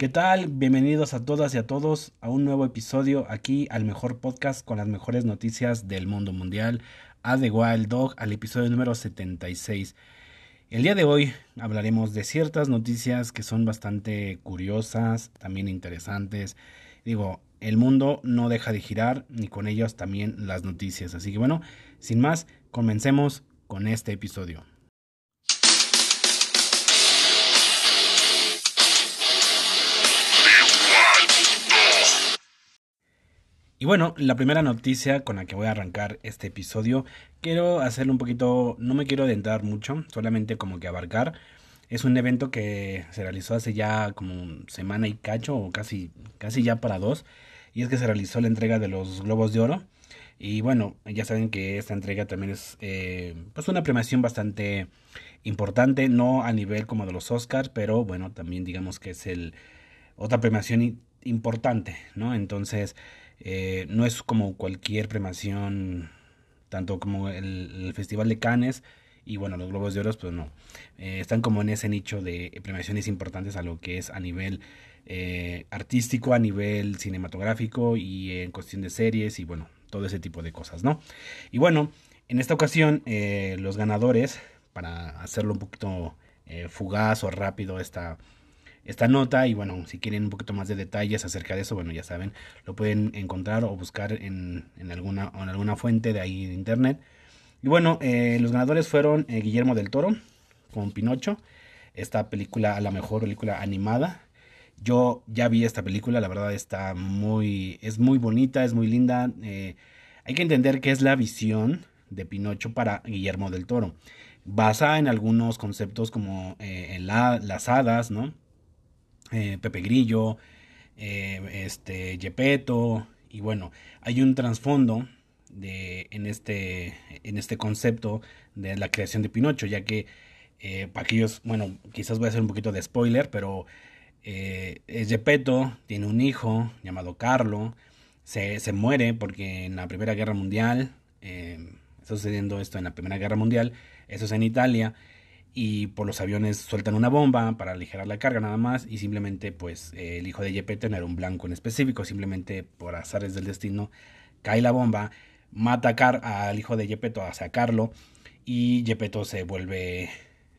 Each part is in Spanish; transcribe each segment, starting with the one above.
¿Qué tal? Bienvenidos a todas y a todos a un nuevo episodio aquí al mejor podcast con las mejores noticias del mundo mundial, a The Wild Dog, al episodio número 76. El día de hoy hablaremos de ciertas noticias que son bastante curiosas, también interesantes. Digo, el mundo no deja de girar, ni con ellos también las noticias. Así que bueno, sin más, comencemos con este episodio. Y bueno, la primera noticia con la que voy a arrancar este episodio, quiero hacerlo un poquito, no me quiero adentrar mucho, solamente como que abarcar. Es un evento que se realizó hace ya como semana y cacho, o casi, casi ya para dos, y es que se realizó la entrega de los Globos de Oro. Y bueno, ya saben que esta entrega también es eh, pues una premiación bastante importante, no a nivel como de los Oscars, pero bueno, también digamos que es el otra premiación importante, ¿no? Entonces, eh, no es como cualquier premiación, tanto como el, Festival de Cannes y bueno, los Globos de Oro, pues no. Eh, están como en ese nicho de premiaciones importantes a lo que es a nivel eh, artístico, a nivel cinematográfico y en cuestión de series y bueno, todo ese tipo de cosas, ¿no? Y bueno, en esta ocasión los ganadores, para hacerlo un poquito fugaz o rápido esta esta nota y bueno, si quieren un poquito más de detalles acerca de eso, bueno, ya saben, lo pueden encontrar o buscar en, alguna, en alguna fuente de ahí de internet. Y bueno, eh, los ganadores fueron eh, Guillermo del Toro con Pinocho, esta película, a la mejor película animada. Yo ya vi esta película, la verdad está muy, es muy bonita, es muy linda. Eh, hay que entender que es la visión de Pinocho para Guillermo del Toro. Basa en algunos conceptos como en las hadas, ¿no? Eh, Pepe Grillo, eh, este, Yepeto, y bueno, hay un trasfondo de, en, este, en este concepto de la creación de Pinocho, ya que eh, para aquellos, bueno, quizás voy a hacer un poquito de spoiler, pero eh, Gepetto tiene un hijo llamado Carlo, se, se, muere porque en la Primera Guerra Mundial, está sucediendo esto en la Primera Guerra Mundial, eso es en Italia, y por los aviones sueltan una bomba para aligerar la carga nada más y simplemente pues el hijo de Gepetto no era un blanco en específico, simplemente por azares del destino cae la bomba, mata al hijo de Gepetto a sacarlo y Gepetto se vuelve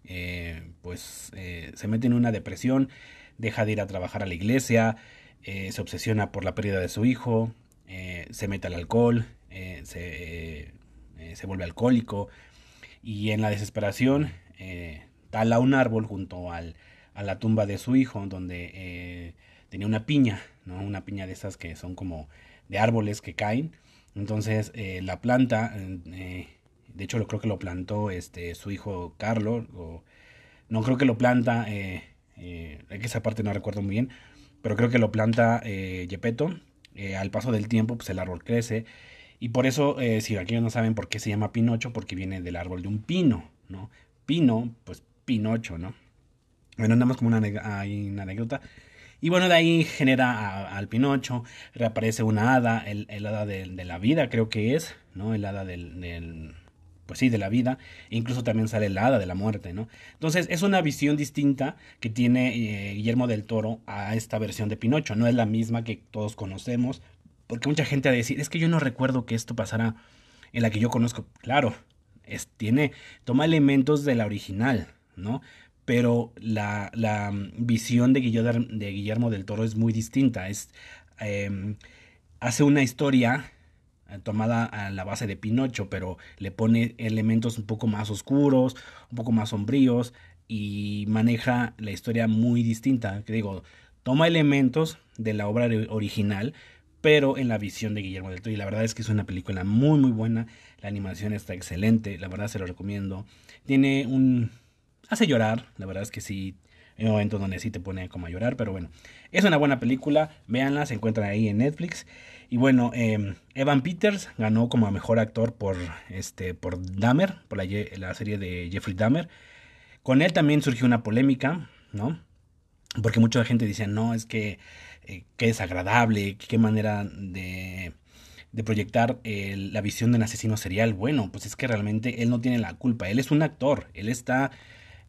eh, pues eh, se mete en una depresión, deja de ir a trabajar a la iglesia, eh, se obsesiona por la pérdida de su hijo, se mete al alcohol, se, se vuelve alcohólico y en la desesperación eh, tala un árbol junto al, a la tumba de su hijo, donde eh, tenía una piña, ¿no? Una piña de esas que son como de árboles que caen. Entonces eh, la planta, de hecho lo creo que lo plantó este, su hijo Carlos, no creo que lo planta, eh, esa parte no recuerdo muy bien, pero creo que lo planta Yepeto. al paso del tiempo, pues el árbol crece. Y por eso, si aquí no saben por qué se llama Pinocho, porque viene del árbol de un pino, ¿no? Pino, pues Pinocho, ¿no? Bueno, andamos como una, anécdota. Y bueno, de ahí genera al Pinocho, reaparece una hada, el, hada de, la vida creo que es, ¿no? El hada del, pues sí, de la vida. E incluso también sale el hada de la muerte, ¿no? Entonces es una visión distinta que tiene eh, Guillermo del Toro a esta versión de Pinocho. No es la misma que todos conocemos, porque mucha gente va a decir, es que yo no recuerdo que esto pasara en la que yo conozco. Claro, tiene, toma elementos de la original, ¿no? Pero la, la visión de Guillermo, de Guillermo, del Toro es muy distinta. Es, em, hace una historia eh, tomada a la base de Pinocho, pero le pone elementos un poco más oscuros, un poco más sombríos y maneja la historia muy distinta. Que digo, toma elementos de la obra original, pero en la visión de Guillermo del Toro. Y la verdad es que es una película muy, muy buena. La animación está excelente, la verdad se lo recomiendo. Tiene un... hace llorar, la verdad es que sí. Hay momentos donde sí te pone como a llorar, pero bueno. Es una buena película, véanla, se encuentra ahí en Netflix. Y bueno, em, Evan Peters ganó como mejor actor por, este, por Dahmer, por la, la serie de Jeffrey Dahmer. Con él también surgió una polémica, ¿no? Porque mucha gente decía, no, es que eh, qué desagradable, qué manera de, proyectar la visión de un asesino serial. Bueno, pues es que realmente él no tiene la culpa, él es un actor, él está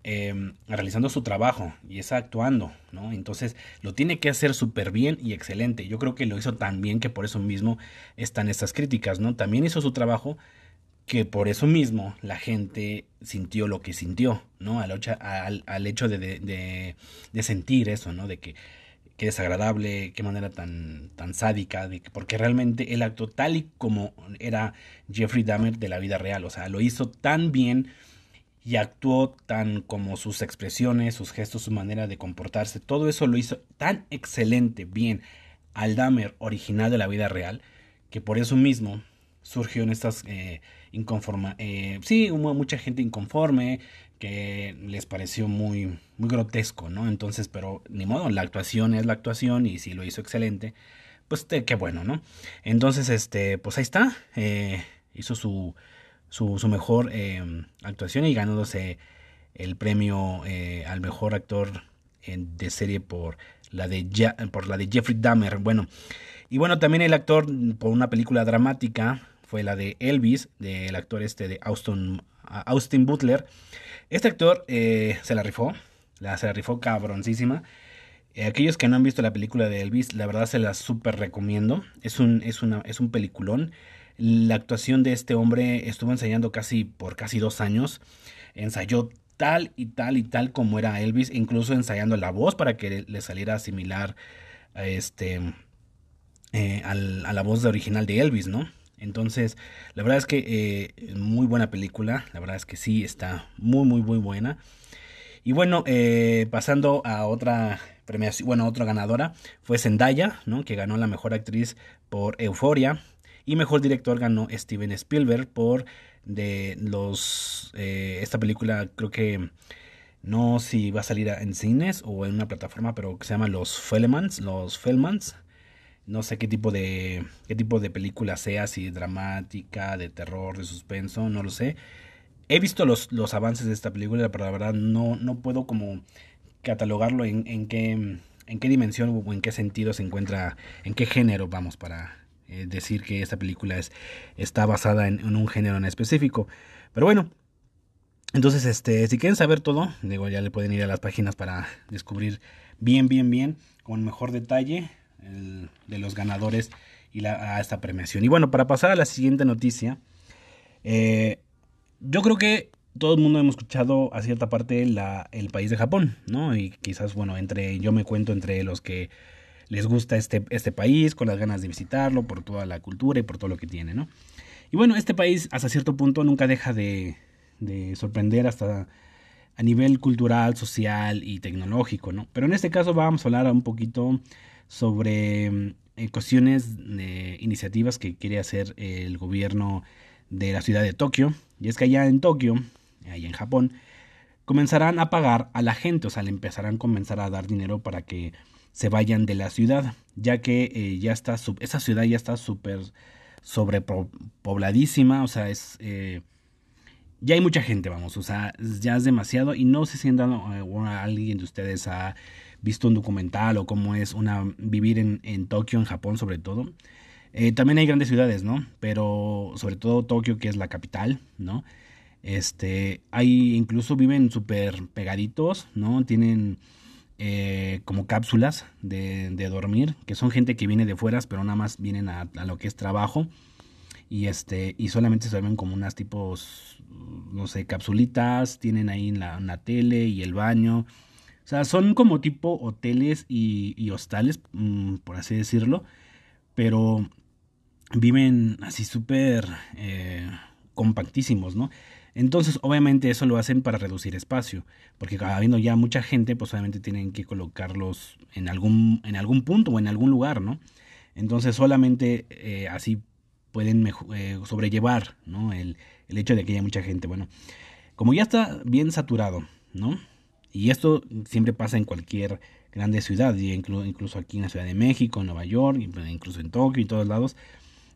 em, realizando su trabajo y está actuando, ¿no? Entonces lo tiene que hacer súper bien y excelente. Yo creo que lo hizo tan bien que por eso mismo están estas críticas, ¿no? También hizo su trabajo que por eso mismo la gente sintió lo que sintió, ¿no? Al, hecho de, de, sentir eso, ¿no? De que, qué desagradable, qué manera tan, tan sádica, porque realmente él actuó tal y como era Jeffrey Dahmer de la vida real, o sea, lo hizo tan bien y actuó tan como sus expresiones, sus gestos, su manera de comportarse, todo eso lo hizo tan excelente, bien, al Dahmer original de la vida real, que por eso mismo surgió en estas eh, inconforma, eh, sí, hubo mucha gente inconforme que les pareció muy, muy grotesco, ¿no? Entonces, pero ni modo, la actuación es la actuación y si lo hizo excelente, pues qué bueno, ¿no? Entonces, este, pues ahí está, eh, hizo su, su, mejor em, actuación y ganándose el premio eh, al mejor actor de serie por la de por la de Jeffrey Dahmer. Bueno, y bueno, también el actor por una película dramática fue la de Elvis, del actor este de Austin, Austin Butler. Este actor eh, se la rifó, la, se la rifó cabroncísima. Eh, aquellos que no han visto la película de Elvis, la verdad se la súper recomiendo. Es un, es, es un peliculón. La actuación de este hombre estuvo ensayando casi por casi dos años. Ensayó tal y tal y tal como era Elvis, incluso ensayando la voz para que le saliera similar a este eh, a la voz original de Elvis, ¿no? Entonces, la verdad es que eh, muy buena película, la verdad es que sí, está muy, muy, muy buena. Y bueno, eh, pasando a otra premiación, bueno, otra ganadora fue Zendaya, ¿no? Que ganó la mejor actriz por Euforia. Y mejor director ganó Steven Spielberg por de los eh, esta película creo que no si va a salir en cines o en una plataforma pero que se llama los Felmans los Felmans no sé qué tipo de qué tipo de película sea, si dramática, de terror, de suspenso, no lo sé. He visto los, los avances de esta película, pero la verdad no, no puedo como catalogarlo en, en, qué, en qué dimensión o en qué sentido se encuentra, en qué género vamos para eh, decir que esta película es, está basada en, en, un género en específico. Pero bueno, entonces este, si quieren saber todo, digo, ya le pueden ir a las páginas para descubrir bien, bien, bien, con mejor detalle de los ganadores y la, a esta premiación. Y bueno, para pasar a la siguiente noticia, eh, yo creo que todo el mundo hemos escuchado a cierta parte el país de Japón, ¿no? Y quizás, bueno, entre yo me cuento entre los que les gusta este, este país, con las ganas de visitarlo, por toda la cultura y por todo lo que tiene, ¿no? Y bueno, este país hasta cierto punto nunca deja de, de sorprender hasta a nivel cultural, social y tecnológico, ¿no? Pero en este caso vamos a hablar un poquito sobre eh, cuestiones iniciativas que quiere hacer el gobierno de la ciudad de Tokio. Y es que allá en Tokio, allá en Japón, comenzarán a pagar a la gente, o sea, le empezarán a comenzar a dar dinero para que se vayan de la ciudad, ya que eh, ya está, esa ciudad ya está súper sobrepobladísima, o sea, es... Eh, ya hay mucha gente, vamos, o sea, ya es demasiado y no sé si alguien de ustedes a visto un documental o cómo es una vivir en, en Tokio, en Japón sobre todo. Eh, también hay grandes ciudades, ¿no? Pero sobre todo Tokio, que es la capital, ¿no? Este, hay incluso viven súper pegaditos, ¿no? Tienen eh, como cápsulas de, de, dormir, que son gente que viene de fuera, pero nada más vienen a, lo que es trabajo. Y este, y solamente se ven como unas tipos, no sé, capsulitas, tienen ahí la, una tele y el baño o sea, son como tipo hoteles y, hostales, mm, por así decirlo, pero viven así súper eh, compactísimos, ¿no? Entonces, obviamente eso lo hacen para reducir espacio, porque habiendo ya mucha gente, pues obviamente tienen que colocarlos en algún, en algún punto o en algún lugar, ¿no? Entonces, solamente eh, así pueden eh, sobrellevar, ¿no? El, el hecho de que haya mucha gente. Bueno, como ya está bien saturado, ¿no? Y esto siempre pasa en cualquier grande ciudad, incluso aquí en la Ciudad de México, en Nueva York, pues, incluso en Tokio y todos lados,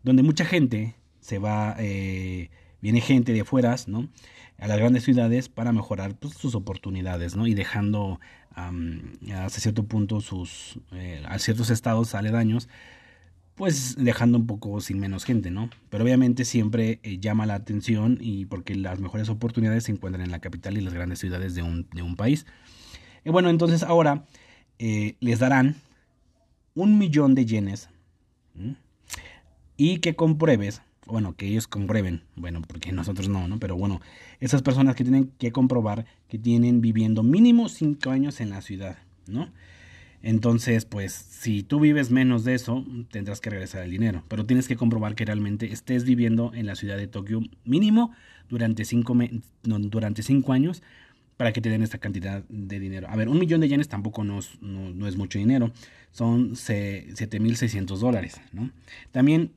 donde mucha gente se va, eh, viene gente de afuera, ¿no? A las grandes ciudades para mejorar pues, sus oportunidades, ¿no? Y dejando hasta cierto punto sus, eh, a ciertos estados aledaños, pues dejando un poco sin menos gente, ¿no? Pero obviamente siempre eh, llama la atención y porque las mejores oportunidades se encuentran en la capital y las grandes ciudades de un, de un país. Y bueno, entonces ahora eh, les darán un millón de yenes y que compruebes, bueno, que ellos comprueben, bueno, porque nosotros no, ¿no? Pero bueno, esas personas que tienen que comprobar que tienen viviendo mínimo cinco años en la ciudad, ¿no? Entonces, pues, si tú vives menos de eso, tendrás que regresar el dinero. Pero tienes que comprobar que realmente estés viviendo en la ciudad de Tokio mínimo durante cinco, durante cinco años para que te den esta cantidad de dinero. A ver, un millón de yenes tampoco no es, no, es mucho dinero. Son 7.600 dólares, ¿no? También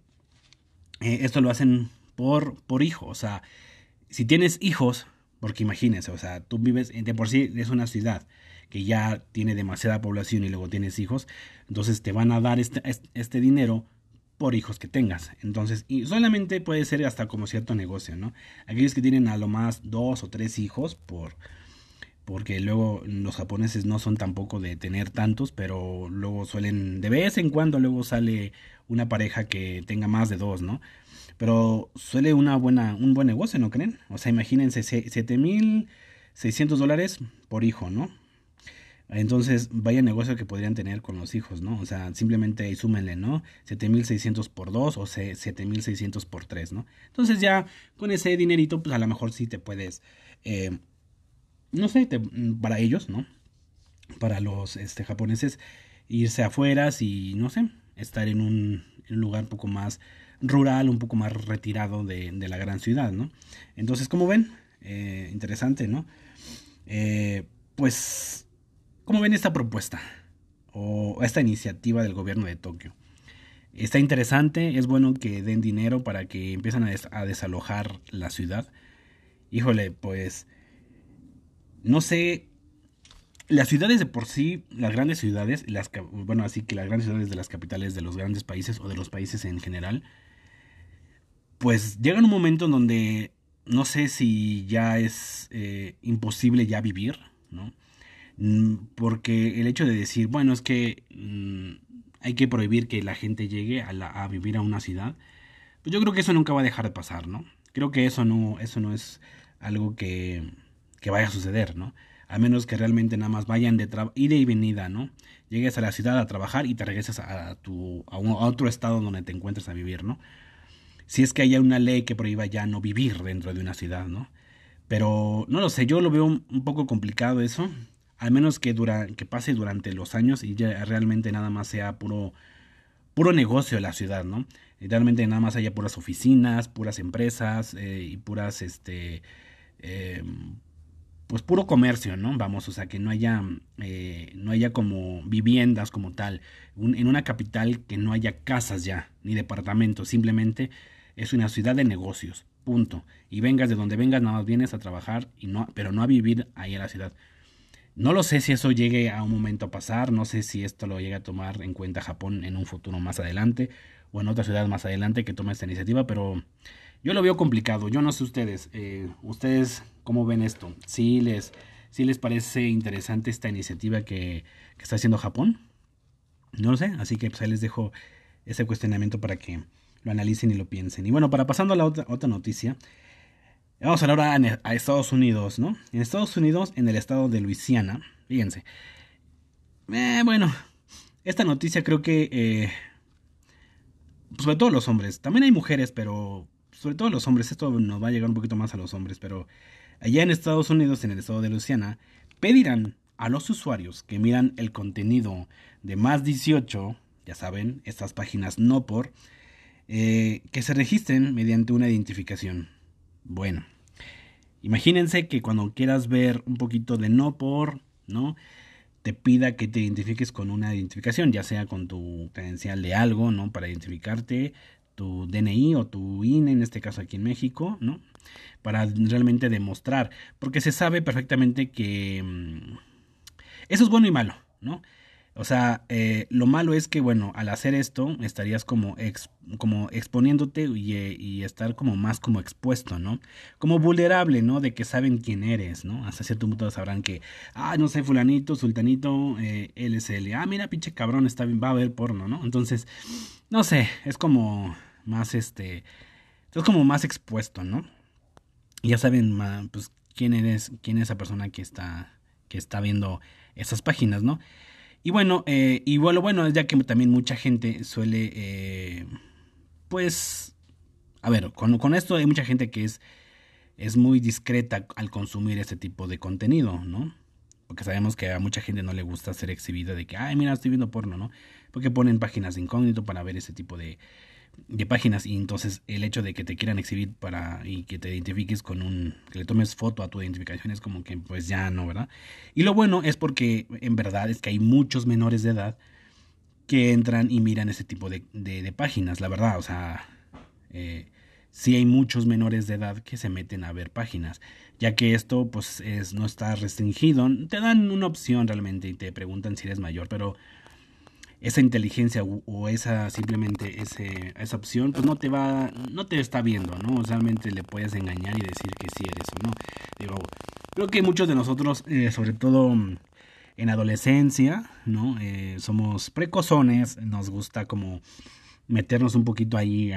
eh, esto lo hacen por, por hijo. O sea, si tienes hijos, porque imagínense, o sea, tú vives, de por sí es una ciudad que ya tiene demasiada población y luego tienes hijos, entonces te van a dar este, este dinero por hijos que tengas. Entonces, y solamente puede ser hasta como cierto negocio, ¿no? Aquellos que tienen a lo más dos o tres hijos por porque luego los japoneses no son tampoco de tener tantos, pero luego suelen, de vez en cuando luego sale una pareja que tenga más de dos, ¿no? Pero suele una buena, un buen negocio, ¿no creen? O sea, imagínense, 7.600 dólares por hijo, ¿no? Entonces, vaya negocio que podrían tener con los hijos, ¿no? O sea, simplemente súmenle, ¿no? 7600 por 2 o 7600 por 3, ¿no? Entonces ya con ese dinerito, pues a lo mejor sí te puedes, eh, no sé, para ellos, ¿no? Para los este, japoneses, irse afuera y, no sé, estar en un, lugar un poco más rural, un poco más retirado de, la gran ciudad, ¿no? Entonces, como ven, eh, interesante, ¿no? Eh, pues ¿Cómo ven esta propuesta o esta iniciativa del gobierno de Tokio? Está interesante, es bueno que den dinero para que empiecen a, desalojar la ciudad. Híjole, pues no sé, las ciudades de por sí, las grandes ciudades, las, bueno, así que las grandes ciudades de las capitales de los grandes países o de los países en general, pues llegan un momento en donde no sé si ya es eh, imposible ya vivir, ¿no? Mm, porque el hecho de decir, bueno, es que mm, hay que prohibir que la gente llegue a, vivir a una ciudad, pues yo creo que eso nunca va a dejar de pasar, ¿no? Creo que eso no, eso no es algo que, que vaya a suceder, ¿no? A menos que realmente nada más vayan de ida y venida, ¿no? Llegues a la ciudad a trabajar y te regreses a, tu, a, a otro estado donde te encuentres a vivir, ¿no? Si es que haya una ley que prohíba ya no vivir dentro de una ciudad, ¿no? Pero no lo sé, yo lo veo un poco complicado eso al menos que, pase durante los años y ya realmente nada más sea puro, puro negocio la ciudad, ¿no? realmente nada más haya puras oficinas, puras empresas eh, y puras, este, eh, pues puro comercio, ¿no? Vamos, o sea, que no haya, eh, no haya como viviendas como tal, en una capital que no haya casas ya, ni departamentos, simplemente es una ciudad de negocios, punto. Y vengas de donde vengas, nada más vienes a trabajar, y no, pero no a vivir ahí en la ciudad. No lo sé si eso llegue a un momento a pasar, no sé si esto lo llegue a tomar en cuenta Japón en un futuro más adelante o en otra ciudad más adelante que tome esta iniciativa, pero yo lo veo complicado. Yo no sé ustedes, eh, ustedes cómo ven esto. ¿Sí les, si les parece interesante esta iniciativa que, está haciendo Japón? No lo sé, así que pues ahí les dejo ese cuestionamiento para que lo analicen y lo piensen. Y bueno, para pasando a la otra noticia, Vamos a hablar ahora a Estados Unidos, ¿no? En Estados Unidos, en el estado de Luisiana, fíjense. Eh, bueno, esta noticia creo que, eh, sobre todo los hombres, también hay mujeres, pero sobre todo los hombres, esto nos va a llegar un poquito más a los hombres, pero allá en Estados Unidos, en el estado de Luisiana, pedirán a los usuarios que miran el contenido de más 18, ya saben, estas páginas no por, eh, que se registren mediante una identificación. Bueno, imagínense que cuando quieras ver un poquito de no por, ¿no? Te pida que te identifiques con una identificación, ya sea con tu credencial de algo, ¿no? Para identificarte, tu DNI o tu INE, en este caso aquí en México, ¿no? Para realmente demostrar, porque se sabe perfectamente que mm, eso es bueno y malo, ¿no? O sea, eh, lo malo es que, bueno, al hacer esto estarías como, como exponiéndote y, y, estar como más como expuesto, ¿no? Como vulnerable, ¿no? De que saben quién eres, ¿no? Hasta cierto punto sabrán que, ah, no sé, fulanito, sultanito, eh, LSL, ah, mira, pinche cabrón, está va a ver porno, ¿no? Entonces, no sé, es como más este, es como más expuesto, ¿no? ya saben, pues, quién eres, quién es esa persona que está, que está viendo esas páginas, ¿no? Y bueno, eh, y bueno, bueno, ya que también mucha gente suele, eh, pues, a ver, con, con, esto hay mucha gente que es, es muy discreta al consumir este tipo de contenido, ¿no? Porque sabemos que a mucha gente no le gusta ser exhibida de que, ay, mira, estoy viendo porno, ¿no? Porque ponen páginas de incógnito para ver ese tipo de, de páginas y entonces el hecho de que te quieran exhibir para y que te identifiques con un que le tomes foto a tu identificación es como que pues ya no, ¿verdad? Y lo bueno es porque en verdad es que hay muchos menores de edad que entran y miran ese tipo de, de, páginas, la verdad, o sea, eh, sí hay muchos menores de edad que se meten a ver páginas, ya que esto pues es, no está restringido, te dan una opción realmente y te preguntan si eres mayor, pero esa inteligencia o, esa simplemente ese, esa opción, pues no te va, no te está viendo, ¿no? Realmente le puedes engañar y decir que sí eres o no. Digo, creo que muchos de nosotros, eh, sobre todo en adolescencia, ¿no? Eh, somos precozones, nos gusta como meternos un poquito ahí,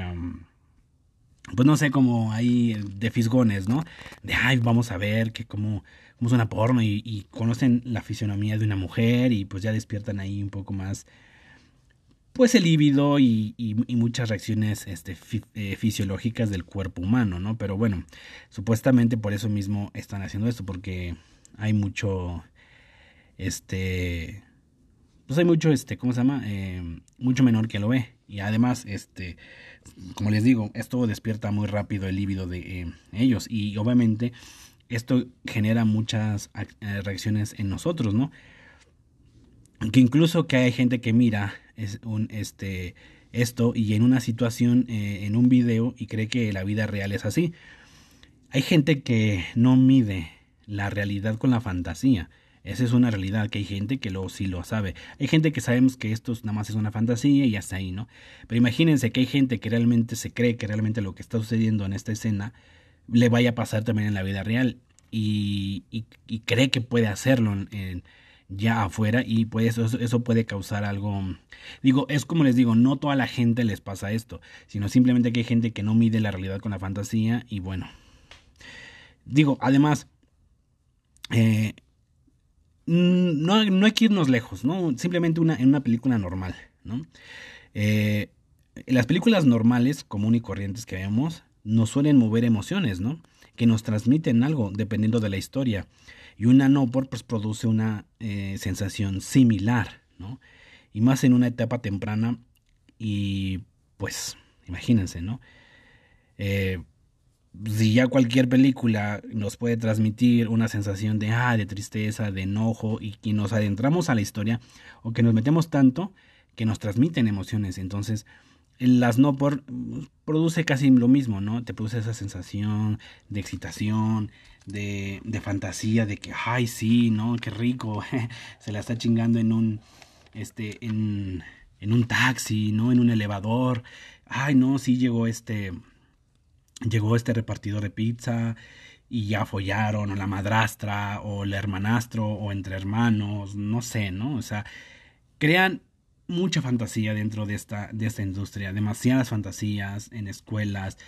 pues no sé, como ahí de fisgones, ¿no? De, ay, vamos a ver que como, como suena porno y, y conocen la fisionomía de una mujer y pues ya despiertan ahí un poco más pues el líbido y, muchas reacciones este, eh, fisiológicas del cuerpo humano, ¿no? Pero bueno, supuestamente por eso mismo están haciendo esto, porque hay mucho, este, pues hay mucho, este, ¿cómo se llama? Eh, mucho menor que lo ve. Y además, este, como les digo, esto despierta muy rápido el líbido de eh, ellos y obviamente esto genera muchas reacciones en nosotros, ¿no? Que incluso que hay gente que mira es un, este, esto y en una situación, eh, en un video, y cree que la vida real es así. Hay gente que no mide la realidad con la fantasía. Esa es una realidad, que hay gente que lo, sí lo sabe. Hay gente que sabemos que esto nada más es una fantasía y hasta ahí, ¿no? Pero imagínense que hay gente que realmente se cree que realmente lo que está sucediendo en esta escena le vaya a pasar también en la vida real y, y, cree que puede hacerlo en, ya afuera y pues eso, eso puede causar algo digo es como les digo no toda la gente les pasa esto sino simplemente que hay gente que no mide la realidad con la fantasía y bueno. Digo además eh, no, no, hay que irnos lejos no simplemente una en una película normal no eh, las películas normales común y corrientes que vemos nos suelen mover emociones no que nos transmiten algo dependiendo de la historia y una no pues produce una eh, sensación similar, ¿no? Y más en una etapa temprana y pues imagínense, ¿no? Eh, si ya cualquier película nos puede transmitir una sensación de, ah, de tristeza, de enojo y que nos adentramos a la historia o que nos metemos tanto que nos transmiten emociones, entonces las no por produce casi lo mismo, ¿no? Te produce esa sensación de excitación, de, de fantasía, de que, ay, sí, ¿no? Qué rico, se la está chingando en un, este, en, en un taxi, ¿no? En un elevador. Ay, no, sí llegó este, llegó este repartidor de pizza y ya follaron, o la madrastra, o el hermanastro, o entre hermanos, no sé, ¿no? O sea, crean mucha fantasía dentro de esta, de esta industria, demasiadas fantasías en escuelas,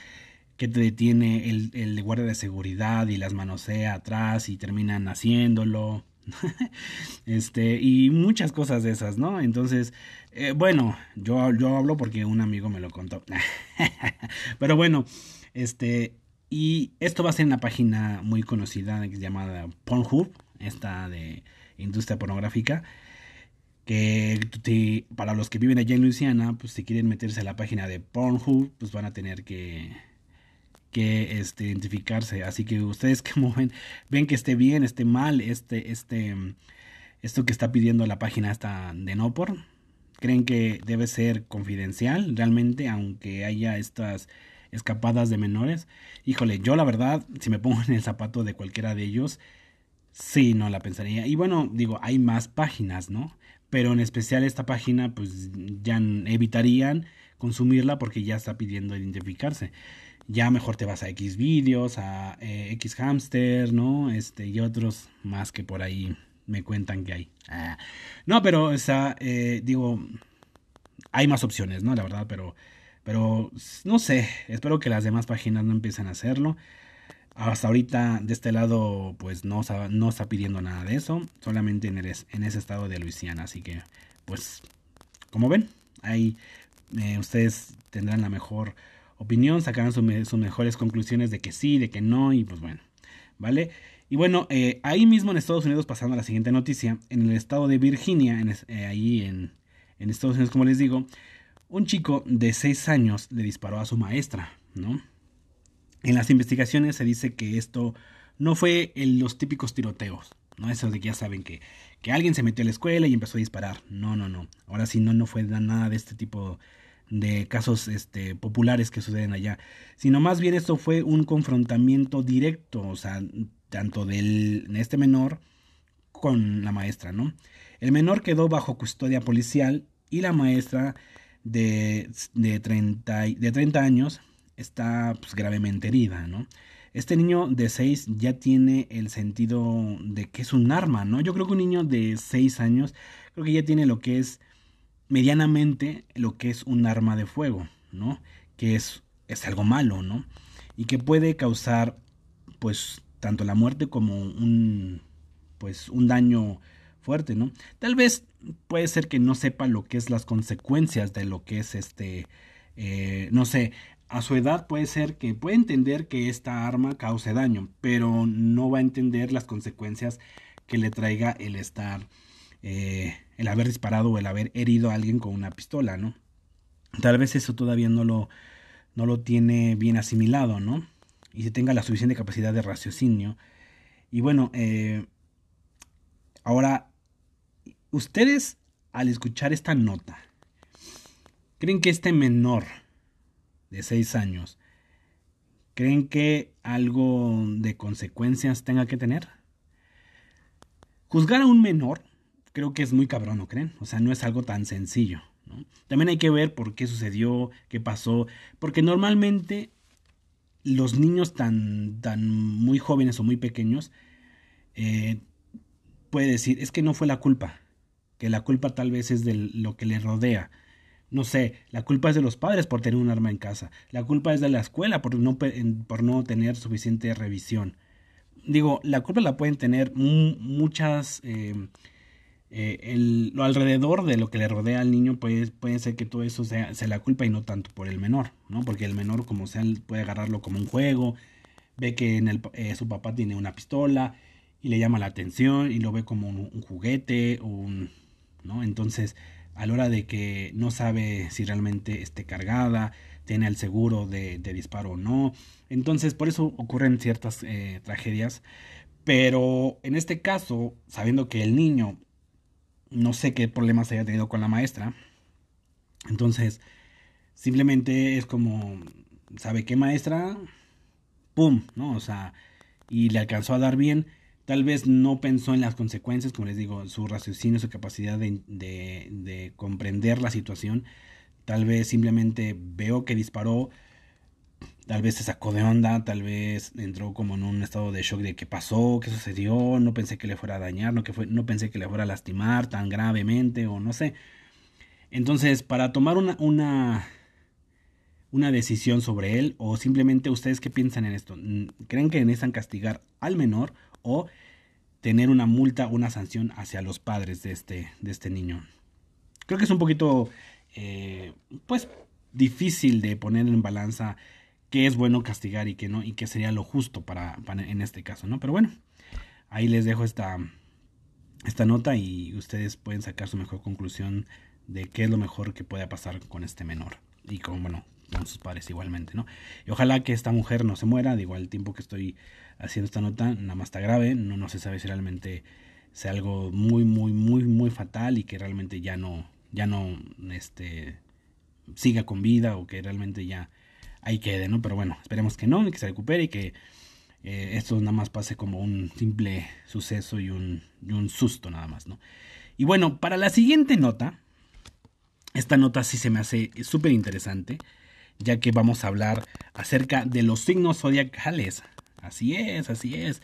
que te detiene el, el guardia de seguridad y las manosea atrás y terminan haciéndolo. este, y muchas cosas de esas, ¿no? Entonces, eh, bueno, yo, yo hablo porque un amigo me lo contó. Pero bueno, este, y esto va a ser una página muy conocida llamada Pornhub, esta de industria pornográfica que para los que viven allá en Luisiana, pues si quieren meterse a la página de Pornhub, pues van a tener que, que este, identificarse. Así que ustedes como ven, ven que esté bien, esté mal, este, este, esto que está pidiendo la página esta de Nopor, creen que debe ser confidencial realmente, aunque haya estas escapadas de menores. Híjole, yo la verdad, si me pongo en el zapato de cualquiera de ellos, sí, no la pensaría. Y bueno, digo, hay más páginas, ¿no? pero en especial esta página pues ya evitarían consumirla porque ya está pidiendo identificarse. Ya mejor te vas a X videos, a eh, X hamster, ¿no? Este y otros más que por ahí me cuentan que hay. Ah. No, pero o sea, eh, digo, hay más opciones, ¿no? La verdad, pero pero no sé, espero que las demás páginas no empiecen a hacerlo. Hasta ahorita de este lado pues no, no está pidiendo nada de eso, solamente en, en ese estado de Luisiana. Así que pues como ven, ahí eh, ustedes tendrán la mejor opinión, sacarán sus mejores conclusiones de que sí, de que no y pues bueno, ¿vale? Y bueno, eh, ahí mismo en Estados Unidos, pasando a la siguiente noticia, en el estado de Virginia, eh, ahí en, en Estados Unidos como les digo, un chico de 6 años le disparó a su maestra, ¿no? En las investigaciones se dice que esto no fue los típicos tiroteos, ¿no? Eso de que ya saben que, que alguien se metió a la escuela y empezó a disparar. No, no, no. Ahora sí, no, no fue nada de este tipo de casos este, populares que suceden allá, sino más bien esto fue un confrontamiento directo, o sea, tanto del este menor con la maestra, ¿no? El menor quedó bajo custodia policial y la maestra de, de, 30, de 30 años está pues, gravemente herida, ¿no? Este niño de 6 ya tiene el sentido de que es un arma, ¿no? Yo creo que un niño de 6 años creo que ya tiene lo que es medianamente lo que es un arma de fuego, ¿no? Que es, es algo malo, ¿no? Y que puede causar pues tanto la muerte como un pues un daño fuerte, ¿no? Tal vez puede ser que no sepa lo que es las consecuencias de lo que es este, eh, no sé, a su edad puede ser que puede entender que esta arma cause daño, pero no va a entender las consecuencias que le traiga el estar, eh, el haber disparado o el haber herido a alguien con una pistola, ¿no? Tal vez eso todavía no lo, no lo tiene bien asimilado, ¿no? Y si tenga la suficiente capacidad de raciocinio. Y bueno, eh, ahora, ustedes al escuchar esta nota, ¿creen que este menor de 6 años, ¿creen que algo de consecuencias tenga que tener? Juzgar a un menor creo que es muy cabrón, ¿no creen? O sea, no es algo tan sencillo. También hay que ver por qué sucedió, qué pasó, porque normalmente los niños tan, tan muy jóvenes o muy pequeños eh, puede decir, es que no fue la culpa, que la culpa tal vez es de lo que le rodea, no sé, la culpa es de los padres por tener un arma en casa, la culpa es de la escuela por no, por no tener suficiente revisión. Digo, la culpa la pueden tener muchas... Em, eh, lo alrededor de lo que le rodea al niño puede, puede ser que todo eso sea, sea, la culpa y no tanto por el menor, ¿no? Porque el menor como sea puede agarrarlo como un juego, ve que en el, eh, su papá tiene una pistola y le llama la atención y lo ve como un, un juguete, un, ¿no? Entonces a la hora de que no sabe si realmente esté cargada, tiene el seguro de, disparo o no. Entonces, por eso ocurren ciertas eh, tragedias. Pero en este caso, sabiendo que el niño no sé qué problemas haya tenido con la maestra, entonces simplemente es como, ¿sabe qué maestra? ¡Pum! ¿No? O sea, y le alcanzó a dar bien Tal vez no pensó en las consecuencias, como les digo, su raciocinio, su capacidad de, comprender la situación. Tal vez simplemente veo que disparó, tal vez se sacó de onda, tal vez entró como en un estado de shock de qué pasó, qué sucedió, no pensé que le fuera a dañar, no, que no pensé que le fuera a lastimar tan gravemente o no sé. Entonces, para tomar una, una, una decisión sobre él o simplemente ustedes qué piensan en esto, ¿creen que necesitan castigar al menor o tener una multa, una sanción hacia los padres de este, de este niño. Creo que es un poquito, eh, pues, difícil de poner en balanza qué es bueno castigar y qué no, y qué sería lo justo para, en este caso, ¿no? Pero bueno, ahí les dejo esta, esta nota y ustedes pueden sacar su mejor conclusión de qué es lo mejor que pueda pasar con este menor y con, bueno, con sus padres igualmente, ¿no? Y ojalá que esta mujer no se muera, digo, al tiempo que estoy haciendo esta nota, nada más está grave, no, no se sabe si realmente sea algo muy, muy, muy, muy fatal y que realmente ya no, ya no, este, siga con vida o que realmente ya ahí quede, ¿no? Pero bueno, esperemos que no, que se recupere y que eh, esto nada más pase como un simple suceso y un, y un susto nada más, ¿no? Y bueno, para la siguiente nota, esta nota sí se me hace súper interesante, ya que vamos a hablar acerca de los signos zodiacales. Así es, así es.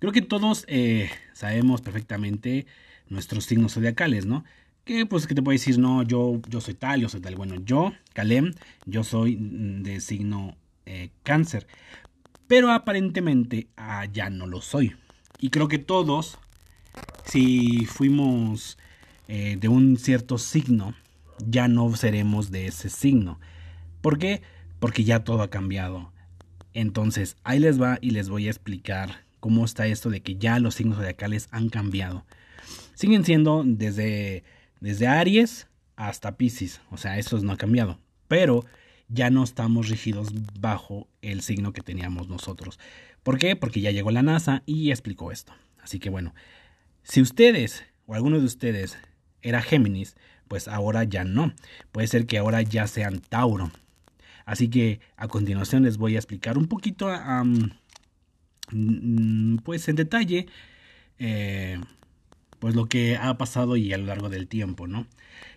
Creo que todos eh, sabemos perfectamente nuestros signos zodiacales, ¿no? Que pues que te puedo decir, no, yo, yo soy tal, yo soy tal. Bueno, yo, Kalem, yo soy de signo eh, cáncer. Pero aparentemente ah, ya no lo soy. Y creo que todos, si fuimos eh, de un cierto signo, ya no seremos de ese signo. ¿Por qué? Porque ya todo ha cambiado. Entonces, ahí les va y les voy a explicar cómo está esto de que ya los signos zodiacales han cambiado. Siguen siendo desde, desde Aries hasta Pisces, o sea, eso no ha cambiado, pero ya no estamos rígidos bajo el signo que teníamos nosotros. ¿Por qué? Porque ya llegó la NASA y explicó esto. Así que bueno, si ustedes o alguno de ustedes era Géminis, pues ahora ya no. Puede ser que ahora ya sean Tauro. Así que a continuación les voy a explicar un poquito, pues en detalle, eh, pues lo que ha pasado y a lo largo del tiempo, ¿no?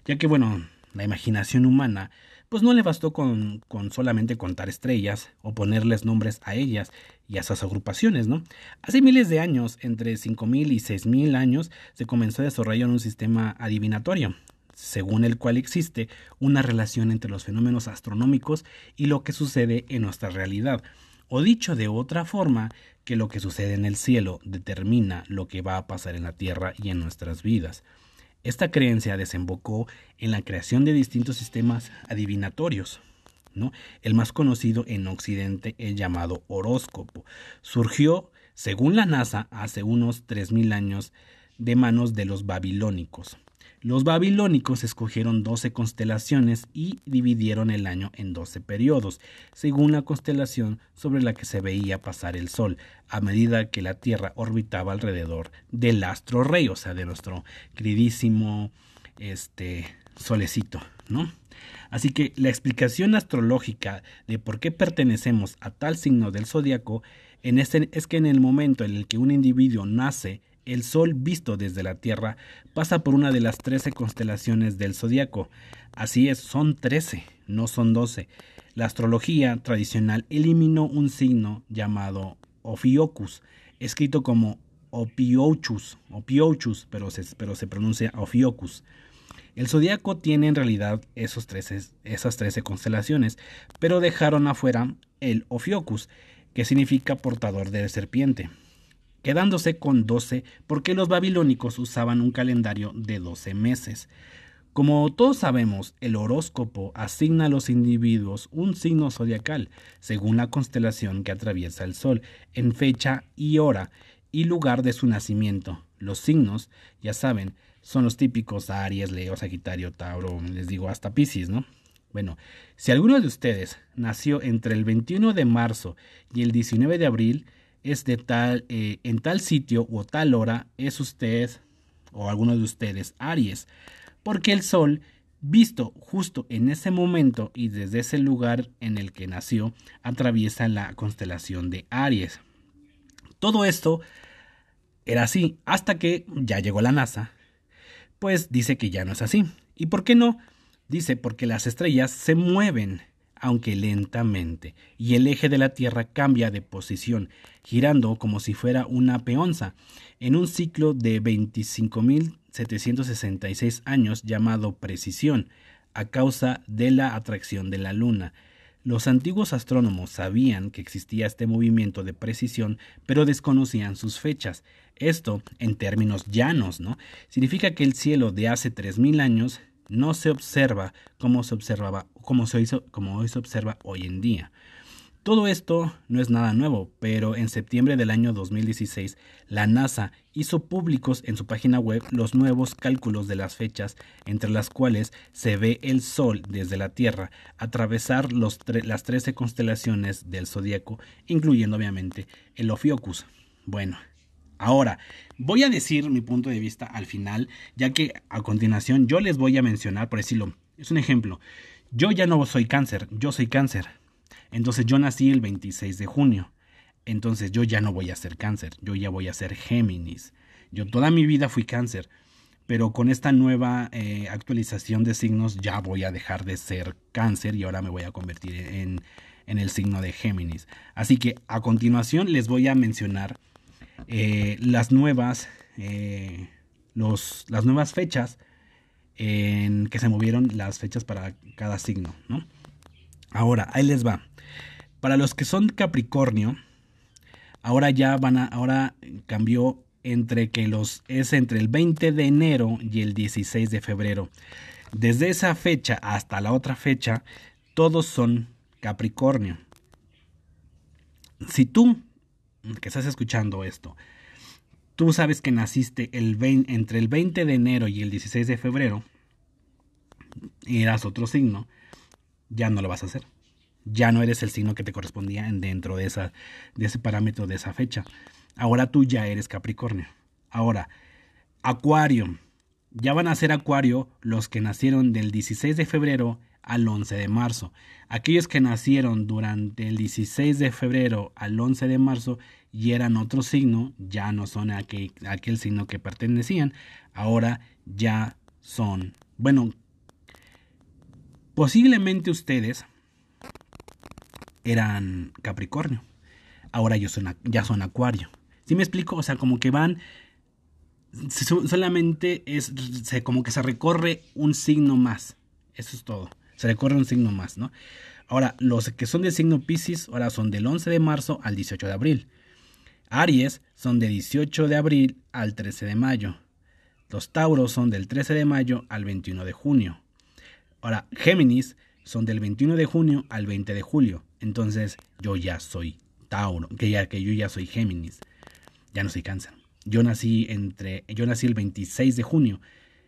Ya que bueno, la imaginación humana pues no le bastó con, con, solamente contar estrellas o ponerles nombres a ellas y a sus agrupaciones, ¿no? Hace miles de años, entre 5.000 y 6.000 años, se comenzó a desarrollar un sistema adivinatorio, según el cual existe una relación entre los fenómenos astronómicos y lo que sucede en nuestra realidad. O dicho de otra forma, que lo que sucede en el cielo determina lo que va a pasar en la tierra y en nuestras vidas. Esta creencia desembocó en la creación de distintos sistemas adivinatorios. ¿no? El más conocido en Occidente, el llamado horóscopo, surgió, según la NASA, hace unos 3.000 años de manos de los babilónicos. Los babilónicos escogieron 12 constelaciones y dividieron el año en 12 periodos, según la constelación sobre la que se veía pasar el Sol, a medida que la Tierra orbitaba alrededor del astro rey, o sea, de nuestro queridísimo este, solecito, ¿no? Así que la explicación astrológica de por qué pertenecemos a tal signo del zodiaco en este, es que en el momento en el que un individuo nace, el Sol visto desde la Tierra pasa por una de las trece constelaciones del zodiaco. Así es, son trece, no son doce. La astrología tradicional eliminó un signo llamado Ophiocus, escrito como Opiochus, Opiochus, pero se, pero se pronuncia Ophiocus. El zodiaco tiene en realidad esos esas trece constelaciones, pero dejaron afuera el Ophiocus, que significa portador de serpiente quedándose con 12 porque los babilónicos usaban un calendario de 12 meses. Como todos sabemos, el horóscopo asigna a los individuos un signo zodiacal, según la constelación que atraviesa el Sol, en fecha y hora y lugar de su nacimiento. Los signos, ya saben, son los típicos Aries, Leo, Sagitario, Tauro, les digo hasta Pisces, ¿no? Bueno, si alguno de ustedes nació entre el 21 de marzo y el 19 de abril, es de tal, eh, en tal sitio o tal hora es usted o alguno de ustedes Aries, porque el Sol, visto justo en ese momento y desde ese lugar en el que nació, atraviesa la constelación de Aries. Todo esto era así hasta que ya llegó la NASA, pues dice que ya no es así. ¿Y por qué no? Dice porque las estrellas se mueven aunque lentamente, y el eje de la Tierra cambia de posición, girando como si fuera una peonza, en un ciclo de 25.766 años llamado precisión, a causa de la atracción de la Luna. Los antiguos astrónomos sabían que existía este movimiento de precisión, pero desconocían sus fechas. Esto, en términos llanos, ¿no? Significa que el cielo de hace 3.000 años no se observa como se observaba, como se hizo, como hoy se observa hoy en día. Todo esto no es nada nuevo, pero en septiembre del año 2016 la NASA hizo públicos en su página web los nuevos cálculos de las fechas entre las cuales se ve el Sol desde la Tierra atravesar las 13 constelaciones del zodiaco, incluyendo obviamente el Ophiuchus. Bueno, Ahora, voy a decir mi punto de vista al final, ya que a continuación yo les voy a mencionar, por decirlo, es un ejemplo. Yo ya no soy cáncer, yo soy cáncer. Entonces yo nací el 26 de junio. Entonces yo ya no voy a ser cáncer, yo ya voy a ser Géminis. Yo toda mi vida fui cáncer. pero con esta nueva eh, actualización de signos ya voy a dejar de ser cáncer y ahora me voy a convertir en, en el signo de Géminis. Así que a continuación les voy a mencionar eh, las nuevas eh, los, las nuevas fechas en que se movieron las fechas para cada signo, ¿no? Ahora, ahí les va. Para los que son Capricornio, ahora ya van a, ahora cambió entre que los es entre el 20 de enero y el 16 de febrero. Desde esa fecha hasta la otra fecha, todos son Capricornio. Si tú, que estás escuchando esto, tú sabes que naciste el entre el 20 de enero y el 16 de febrero, y eras otro signo, ya no lo vas a hacer. Ya no eres el signo que te correspondía dentro de, esa, de ese parámetro de esa fecha. Ahora tú ya eres Capricornio. Ahora, Acuario. Ya van a ser Acuario los que nacieron del 16 de febrero al 11 de marzo. Aquellos que nacieron durante el 16 de febrero al 11 de marzo y eran otro signo, ya no son aquel, signo que pertenecían, ahora ya son, bueno, posiblemente ustedes eran Capricornio, ahora ya son, ya son Acuario. ¿Sí me explico? O sea, como que van solamente es como que se recorre un signo más. Eso es todo. Se recorre un signo más, ¿no? Ahora, los que son del signo Pisces, ahora son del 11 de marzo al 18 de abril. Aries son de 18 de abril al 13 de mayo. Los Tauros son del 13 de mayo al 21 de junio. Ahora, Géminis son del 21 de junio al 20 de julio. Entonces, yo ya soy Tauro, que, ya, que yo ya soy Géminis. Ya no soy cáncer. Yo nací entre yo nací el 26 de junio.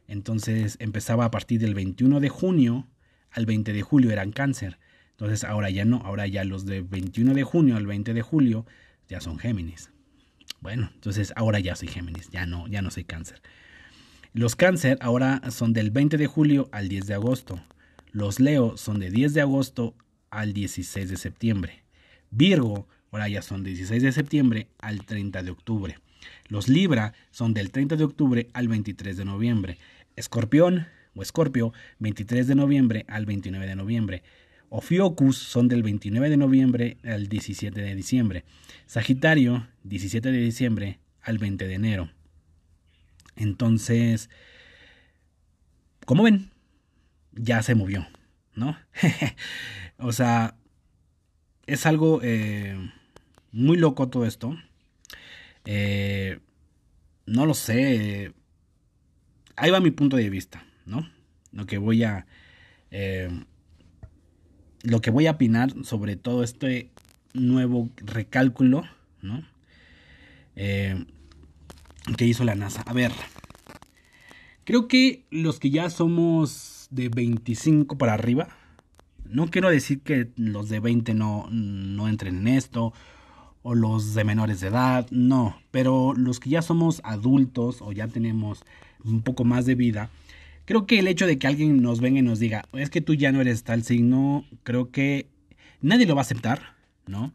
Entonces, empezaba a partir del 21 de junio al 20 de julio eran cáncer. Entonces ahora ya no, ahora ya los de 21 de junio al 20 de julio ya son Géminis. Bueno, entonces ahora ya soy Géminis, ya no, ya no soy cáncer. Los cáncer ahora son del 20 de julio al 10 de agosto. Los Leo son de 10 de agosto al 16 de septiembre. Virgo ahora ya son de 16 de septiembre al 30 de octubre. Los Libra son del 30 de octubre al 23 de noviembre. Escorpión o Escorpio, 23 de noviembre al 29 de noviembre. Ofiocus son del 29 de noviembre al 17 de diciembre. Sagitario, 17 de diciembre al 20 de enero. Entonces, como ven, ya se movió, ¿no? o sea, es algo eh, muy loco todo esto. Eh, no lo sé. Ahí va mi punto de vista. ¿No? Lo que voy a... Eh, lo que voy a opinar sobre todo este nuevo recálculo, ¿no? Eh, que hizo la NASA. A ver, creo que los que ya somos de 25 para arriba, no quiero decir que los de 20 no, no entren en esto, o los de menores de edad, no, pero los que ya somos adultos o ya tenemos un poco más de vida, Creo que el hecho de que alguien nos venga y nos diga, es que tú ya no eres tal signo, creo que nadie lo va a aceptar, ¿no?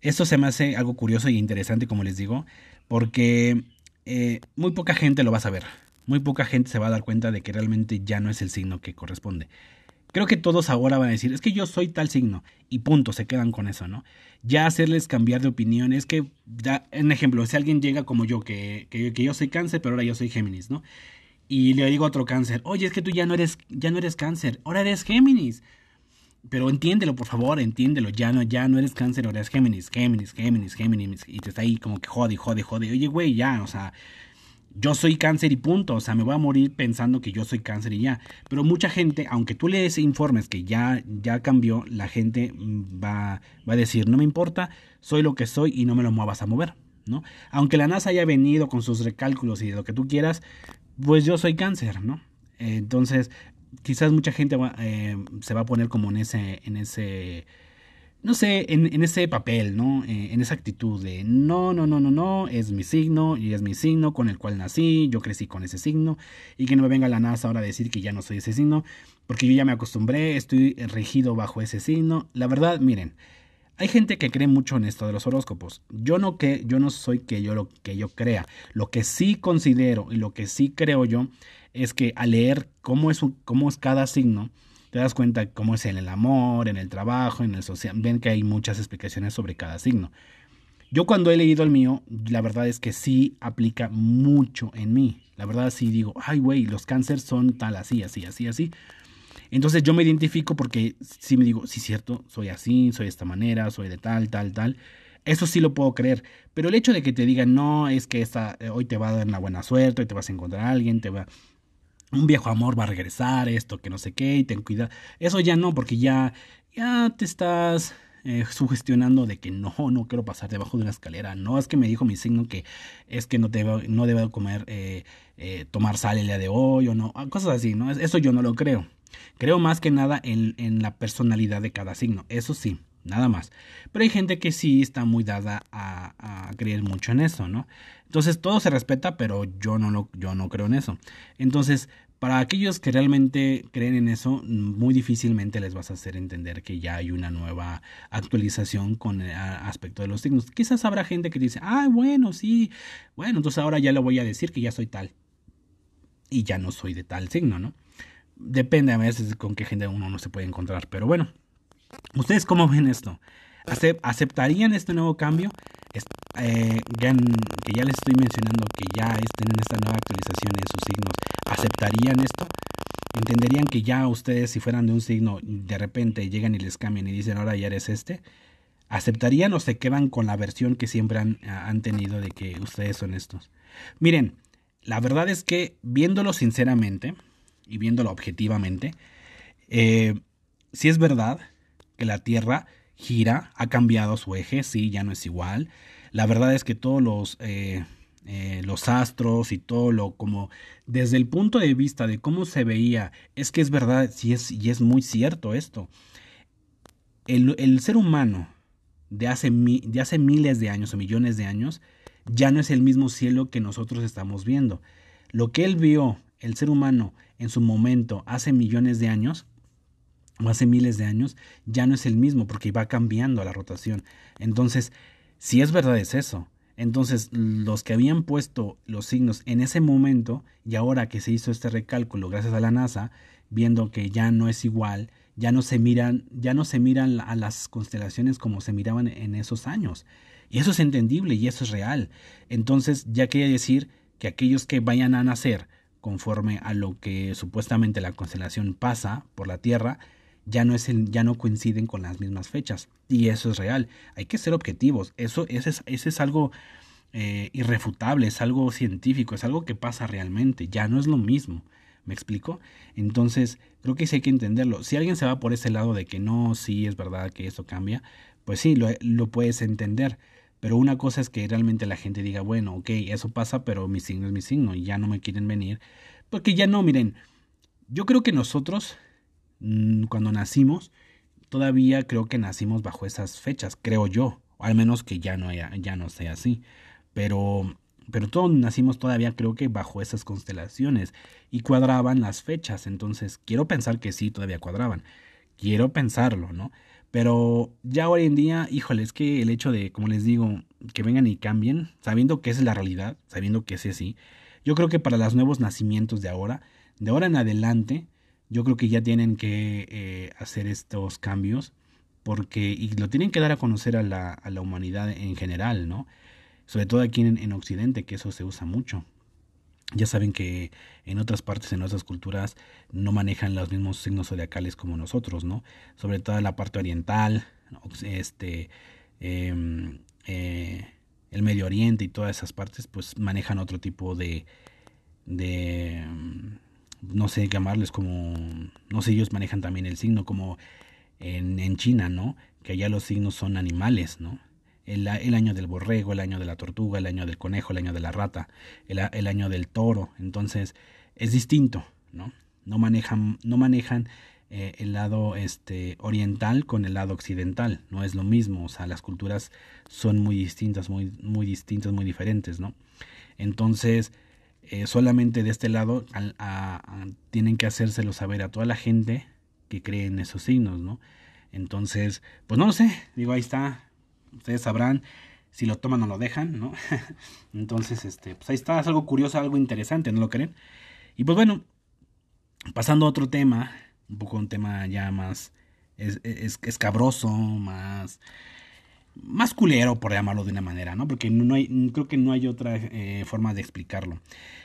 Esto se me hace algo curioso y interesante, como les digo, porque eh, muy poca gente lo va a saber. Muy poca gente se va a dar cuenta de que realmente ya no es el signo que corresponde. Creo que todos ahora van a decir, es que yo soy tal signo, y punto, se quedan con eso, ¿no? Ya hacerles cambiar de opinión, es que, da, un ejemplo, si alguien llega como yo, que, que yo soy cáncer, pero ahora yo soy Géminis, ¿no? Y le digo a otro cáncer, oye, es que tú ya no eres, ya no eres cáncer, ahora eres Géminis. Pero entiéndelo, por favor, entiéndelo. Ya no, ya no eres cáncer, ahora eres Géminis, Géminis, Géminis, Géminis. Y te está ahí como que jode, jode, jode. Oye, güey, ya, o sea, yo soy cáncer y punto. O sea, me voy a morir pensando que yo soy cáncer y ya. Pero mucha gente, aunque tú lees informes que ya, ya cambió, la gente va, va a decir, no me importa, soy lo que soy y no me lo muevas a mover. ¿no? Aunque la NASA haya venido con sus recálculos y lo que tú quieras, pues yo soy cáncer, ¿no? entonces, quizás mucha gente eh, se va a poner como en ese, en ese, no sé, en, ese papel, ¿no? Eh, en esa actitud de no, no, no, no, no, es mi signo y es mi signo con el cual nací, yo crecí con ese signo y que no me venga la NASA ahora a decir que ya no soy ese signo, porque yo ya me acostumbré, estoy regido bajo ese signo. La verdad, miren, hay gente que cree mucho en esto de los horóscopos. Yo no que yo no soy que yo lo que yo crea. Lo que sí considero y lo que sí creo yo es que al leer cómo es cómo es cada signo, te das cuenta cómo es en el amor, en el trabajo, en el social. Ven que hay muchas explicaciones sobre cada signo. Yo cuando he leído el mío, la verdad es que sí aplica mucho en mí. La verdad sí digo, ay güey, los cánceres son tal, así, así, así, así. Entonces yo me identifico porque sí me digo, sí, cierto, soy así, soy de esta manera, soy de tal, tal, tal. Eso sí lo puedo creer. Pero el hecho de que te digan, no, es que esta, eh, hoy te va a dar una buena suerte, hoy te vas a encontrar a alguien, te va. Un viejo amor va a regresar, esto, que no sé qué, y ten cuidado. Eso ya no, porque ya, ya te estás eh, sugestionando de que no, no quiero pasar debajo de una escalera. No es que me dijo mi signo que es que no debo, no debo comer, eh, tomar sal el día de hoy o no, cosas así, ¿no? Eso yo no lo creo. Creo más que nada en, en la personalidad de cada signo, eso sí, nada más. Pero hay gente que sí está muy dada a, creer mucho en eso, ¿no? Entonces todo se respeta, pero yo no, lo, yo no creo en eso. Entonces, para aquellos que realmente creen en eso, muy difícilmente les vas a hacer entender que ya hay una nueva actualización con el aspecto de los signos. Quizás habrá gente que dice, ah, bueno, sí, bueno, entonces ahora ya le voy a decir que ya soy tal. Y ya no soy de tal signo, ¿no? Depende a veces con qué gente uno no se puede encontrar. Pero bueno, ¿ustedes cómo ven esto? ¿Aceptarían este nuevo cambio? Eh, que ya les estoy mencionando que ya tienen esta nueva actualización en sus signos. ¿Aceptarían esto? ¿Entenderían que ya ustedes si fueran de un signo de repente llegan y les cambian y dicen ahora ya eres este? ¿Aceptarían o se quedan con la versión que siempre han tenido de que ustedes son estos? Miren, la verdad es que viéndolo sinceramente, y viéndolo objetivamente, eh, si es verdad que la Tierra gira, ha cambiado su eje, sí, ya no es igual. La verdad es que todos los, eh, eh, los astros y todo lo como desde el punto de vista de cómo se veía, es que es verdad, sí es, y es muy cierto esto. El, el ser humano de hace, de hace miles de años o millones de años ya no es el mismo cielo que nosotros estamos viendo. Lo que él vio, el ser humano, en su momento, hace millones de años, o hace miles de años, ya no es el mismo porque va cambiando la rotación. Entonces, si es verdad es eso. Entonces, los que habían puesto los signos en ese momento y ahora que se hizo este recálculo gracias a la NASA, viendo que ya no es igual, ya no se miran, ya no se miran a las constelaciones como se miraban en esos años. Y eso es entendible y eso es real. Entonces, ya quiere decir que aquellos que vayan a nacer conforme a lo que supuestamente la constelación pasa por la Tierra, ya no, es el, ya no coinciden con las mismas fechas. Y eso es real. Hay que ser objetivos. Eso, ese, es, es algo eh, irrefutable, es algo científico, es algo que pasa realmente. Ya no es lo mismo. ¿Me explico? Entonces, creo que sí hay que entenderlo. Si alguien se va por ese lado de que no, sí es verdad que esto cambia, pues sí, lo, lo puedes entender. Pero una cosa es que realmente la gente diga, bueno, ok, eso pasa, pero mi signo es mi signo y ya no me quieren venir. Porque ya no, miren, yo creo que nosotros, mm, cuando nacimos, todavía creo que nacimos bajo esas fechas, creo yo. Al menos que ya no, ya no sea así. Pero, pero todos nacimos todavía creo que bajo esas constelaciones y cuadraban las fechas. Entonces, quiero pensar que sí, todavía cuadraban. Quiero pensarlo, ¿no? Pero ya hoy en día, híjole, es que el hecho de, como les digo, que vengan y cambien, sabiendo que esa es la realidad, sabiendo que es así, yo creo que para los nuevos nacimientos de ahora, de ahora en adelante, yo creo que ya tienen que eh, hacer estos cambios, porque, y lo tienen que dar a conocer a la, a la humanidad en general, ¿no? Sobre todo aquí en, en Occidente, que eso se usa mucho. Ya saben que en otras partes, en otras culturas, no manejan los mismos signos zodiacales como nosotros, ¿no? Sobre todo la parte oriental, este, em, eh, el Medio Oriente y todas esas partes, pues manejan otro tipo de, de, no sé, llamarles como, no sé, ellos manejan también el signo como en, en China, ¿no? Que allá los signos son animales, ¿no? El, año del borrego, el año de la tortuga, el año del conejo, el año de la rata, el, año del toro. Entonces es distinto, ¿no? No manejan, no manejan eh, el lado este, oriental con el lado occidental, no es lo mismo, o sea, las culturas son muy distintas, muy, muy distintas, muy diferentes, ¿no? Entonces, eh, solamente de este lado tienen que hacérselo saber a toda la gente que cree en esos signos, ¿no? Entonces, pues no lo sé, digo, ahí está, ustedes sabrán si lo toman o lo dejan, ¿no? Entonces, este, pues ahí está, es algo curioso, algo interesante, ¿no lo creen? Y pues bueno, pasando a otro tema, un poco un tema ya más es, escabroso, más más culero, por llamarlo de una manera, ¿no? Porque no hay, creo que no hay otra eh, forma de explicarlo.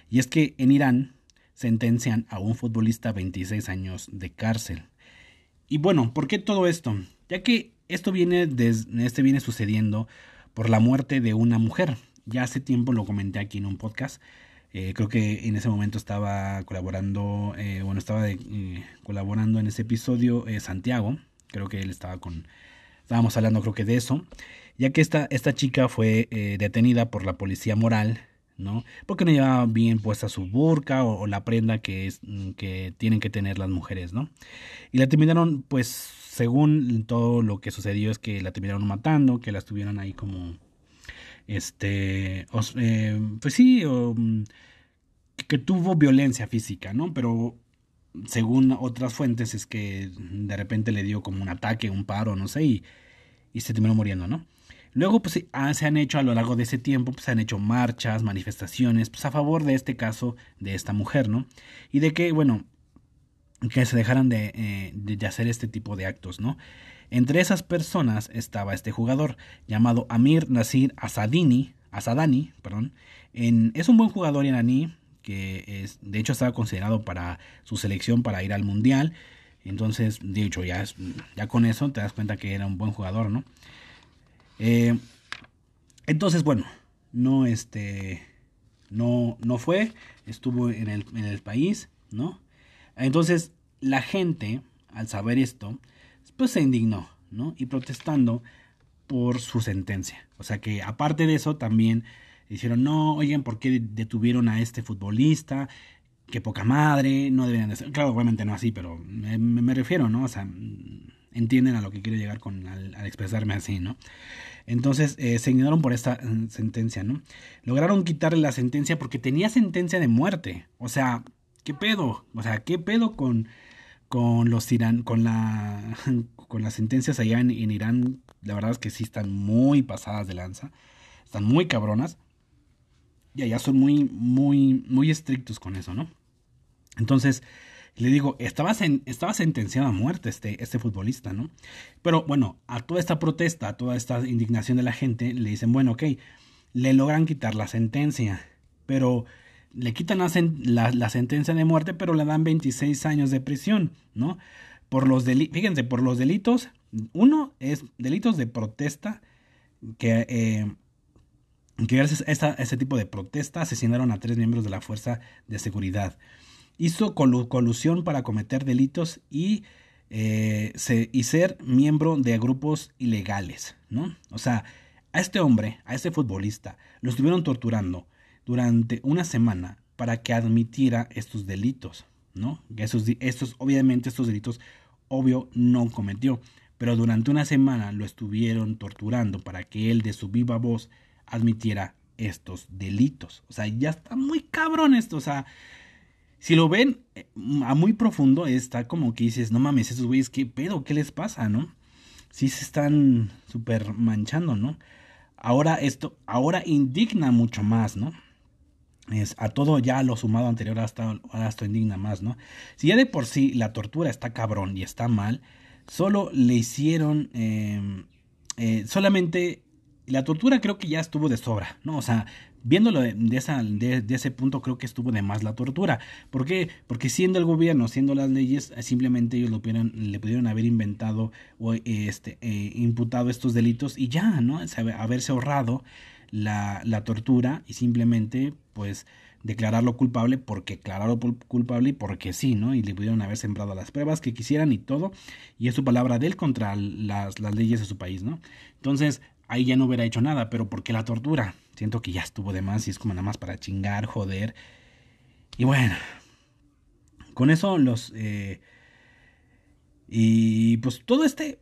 Y es que en Irán sentencian a un futbolista a 26 años de cárcel. Y bueno, ¿por qué todo esto? Ya que esto viene, desde, este viene sucediendo por la muerte de una mujer. Ya hace tiempo lo comenté aquí en un podcast. Eh, creo que en ese momento estaba colaborando, eh, bueno, estaba eh, colaborando en ese episodio Santiago. Creo que él estaba con, estábamos hablando creo que de eso. Ya que esta, esta chica fue detenida por la policía moral, ¿no? Porque no llevaba bien puesta su burka o, la prenda que, es, que tienen que tener las mujeres, ¿no? Y la terminaron, pues, según todo lo que sucedió es que la terminaron matando, que la estuvieron ahí como este, eh, pues sí, mm, que tuvo violencia física, ¿no? Pero según otras fuentes es que de repente le dio como un ataque, un paro, no sé, y, y se terminó muriendo, ¿no? Luego, pues ah, se han hecho a lo largo de ese tiempo, pues se han hecho marchas, manifestaciones, pues a favor de este caso de esta mujer, ¿no? Y de que, bueno, que se dejaran de, eh, de hacer este tipo de actos, ¿no? Entre esas personas estaba este jugador llamado Amir Nasir Asadini, Asadani, perdón. Es un buen jugador iraní que es, de hecho estaba considerado para su selección para ir al mundial. Entonces, de hecho, ya, ya con eso te das cuenta que era un buen jugador, ¿no? Eh, entonces, bueno, no, este, no, no fue, estuvo en el, en el país, ¿no? Entonces, la gente, al saber esto, pues se indignó, ¿no? Y protestando por su sentencia. O sea que aparte de eso también dijeron, no, oigan, ¿por qué detuvieron a este futbolista? Qué poca madre, no deberían de ser. Claro, obviamente no así, pero me, refiero, ¿no? O sea, entienden a lo que quiero llegar con al, expresarme así, ¿no? Entonces eh, se indignaron por esta mm, sentencia, ¿no? Lograron quitarle la sentencia porque tenía sentencia de muerte. O sea, ¿qué pedo? O sea, ¿qué pedo con con los Irán, con la con las sentencias allá en, Irán, la verdad es que sí están muy pasadas de lanza, están muy cabronas y allá son muy muy muy estrictos con eso, ¿no? Entonces le digo, estaba, estaba sentenciado a muerte este, este futbolista, ¿no? Pero bueno, a toda esta protesta, a toda esta indignación de la gente, le dicen, bueno, ok, le logran quitar la sentencia, pero le quitan la, sentencia de muerte, pero le dan 26 años de prisión, ¿no? Por los delitos, fíjense, por los delitos, uno es delitos de protesta, que, eh, que gracias a, este tipo de protesta asesinaron a tres miembros de la Fuerza de Seguridad. Hizo colusión para cometer delitos y, eh, y ser miembro de grupos ilegales, ¿no? O sea, a este hombre, a este futbolista, lo estuvieron torturando, durante una semana para que admitiera estos delitos, ¿no? Estos, obviamente estos delitos, obvio, no cometió, pero durante una semana lo estuvieron torturando para que él de su viva voz admitiera estos delitos. O sea, ya está muy cabrón esto, o sea, si lo ven eh, a muy profundo, está como que dices, no mames, esos güeyes, ¿qué pedo? ¿Qué les pasa, no? Sí se están súper manchando, ¿no? Ahora esto, ahora indigna mucho más, ¿no? Es a todo ya lo sumado anterior hasta, esto indigna más, ¿no? Si ya de por sí la tortura está cabrón y está mal, solo le hicieron, em, eh, solamente la tortura creo que ya estuvo de sobra, ¿no? O sea, viéndolo de, esa, de, ese punto creo que estuvo de más la tortura. ¿Por qué? Porque siendo el gobierno, siendo las leyes, simplemente ellos lo pudieron, le pudieron haber inventado o este, eh, imputado estos delitos y ya, ¿no? haberse ahorrado la, la tortura y simplemente pues declararlo culpable porque declararlo culpable y porque sí, ¿no? Y le pudieron haber sembrado las pruebas que quisieran y todo, y es su palabra de él contra las, las leyes de su país, ¿no? Entonces, ahí ya no hubiera hecho nada, pero ¿por qué la tortura? Siento que ya estuvo de más y es como nada más para chingar, joder. Y bueno, con eso los... Eh, y pues todo este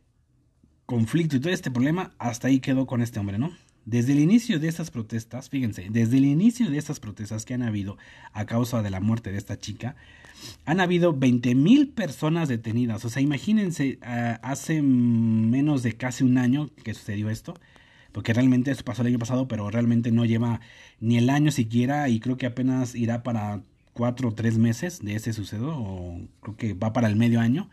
conflicto y todo este problema hasta ahí quedó con este hombre, ¿no? Desde el inicio de estas protestas, fíjense, desde el inicio de estas protestas que han habido a causa de la muerte de esta chica, han habido 20 mil personas detenidas. O sea, imagínense, ah, hace menos de casi un año que sucedió esto, porque realmente esto pasó el año pasado, pero realmente no lleva ni el año siquiera y creo que apenas irá para cuatro o tres meses de ese sucedo, o creo que va para el medio año.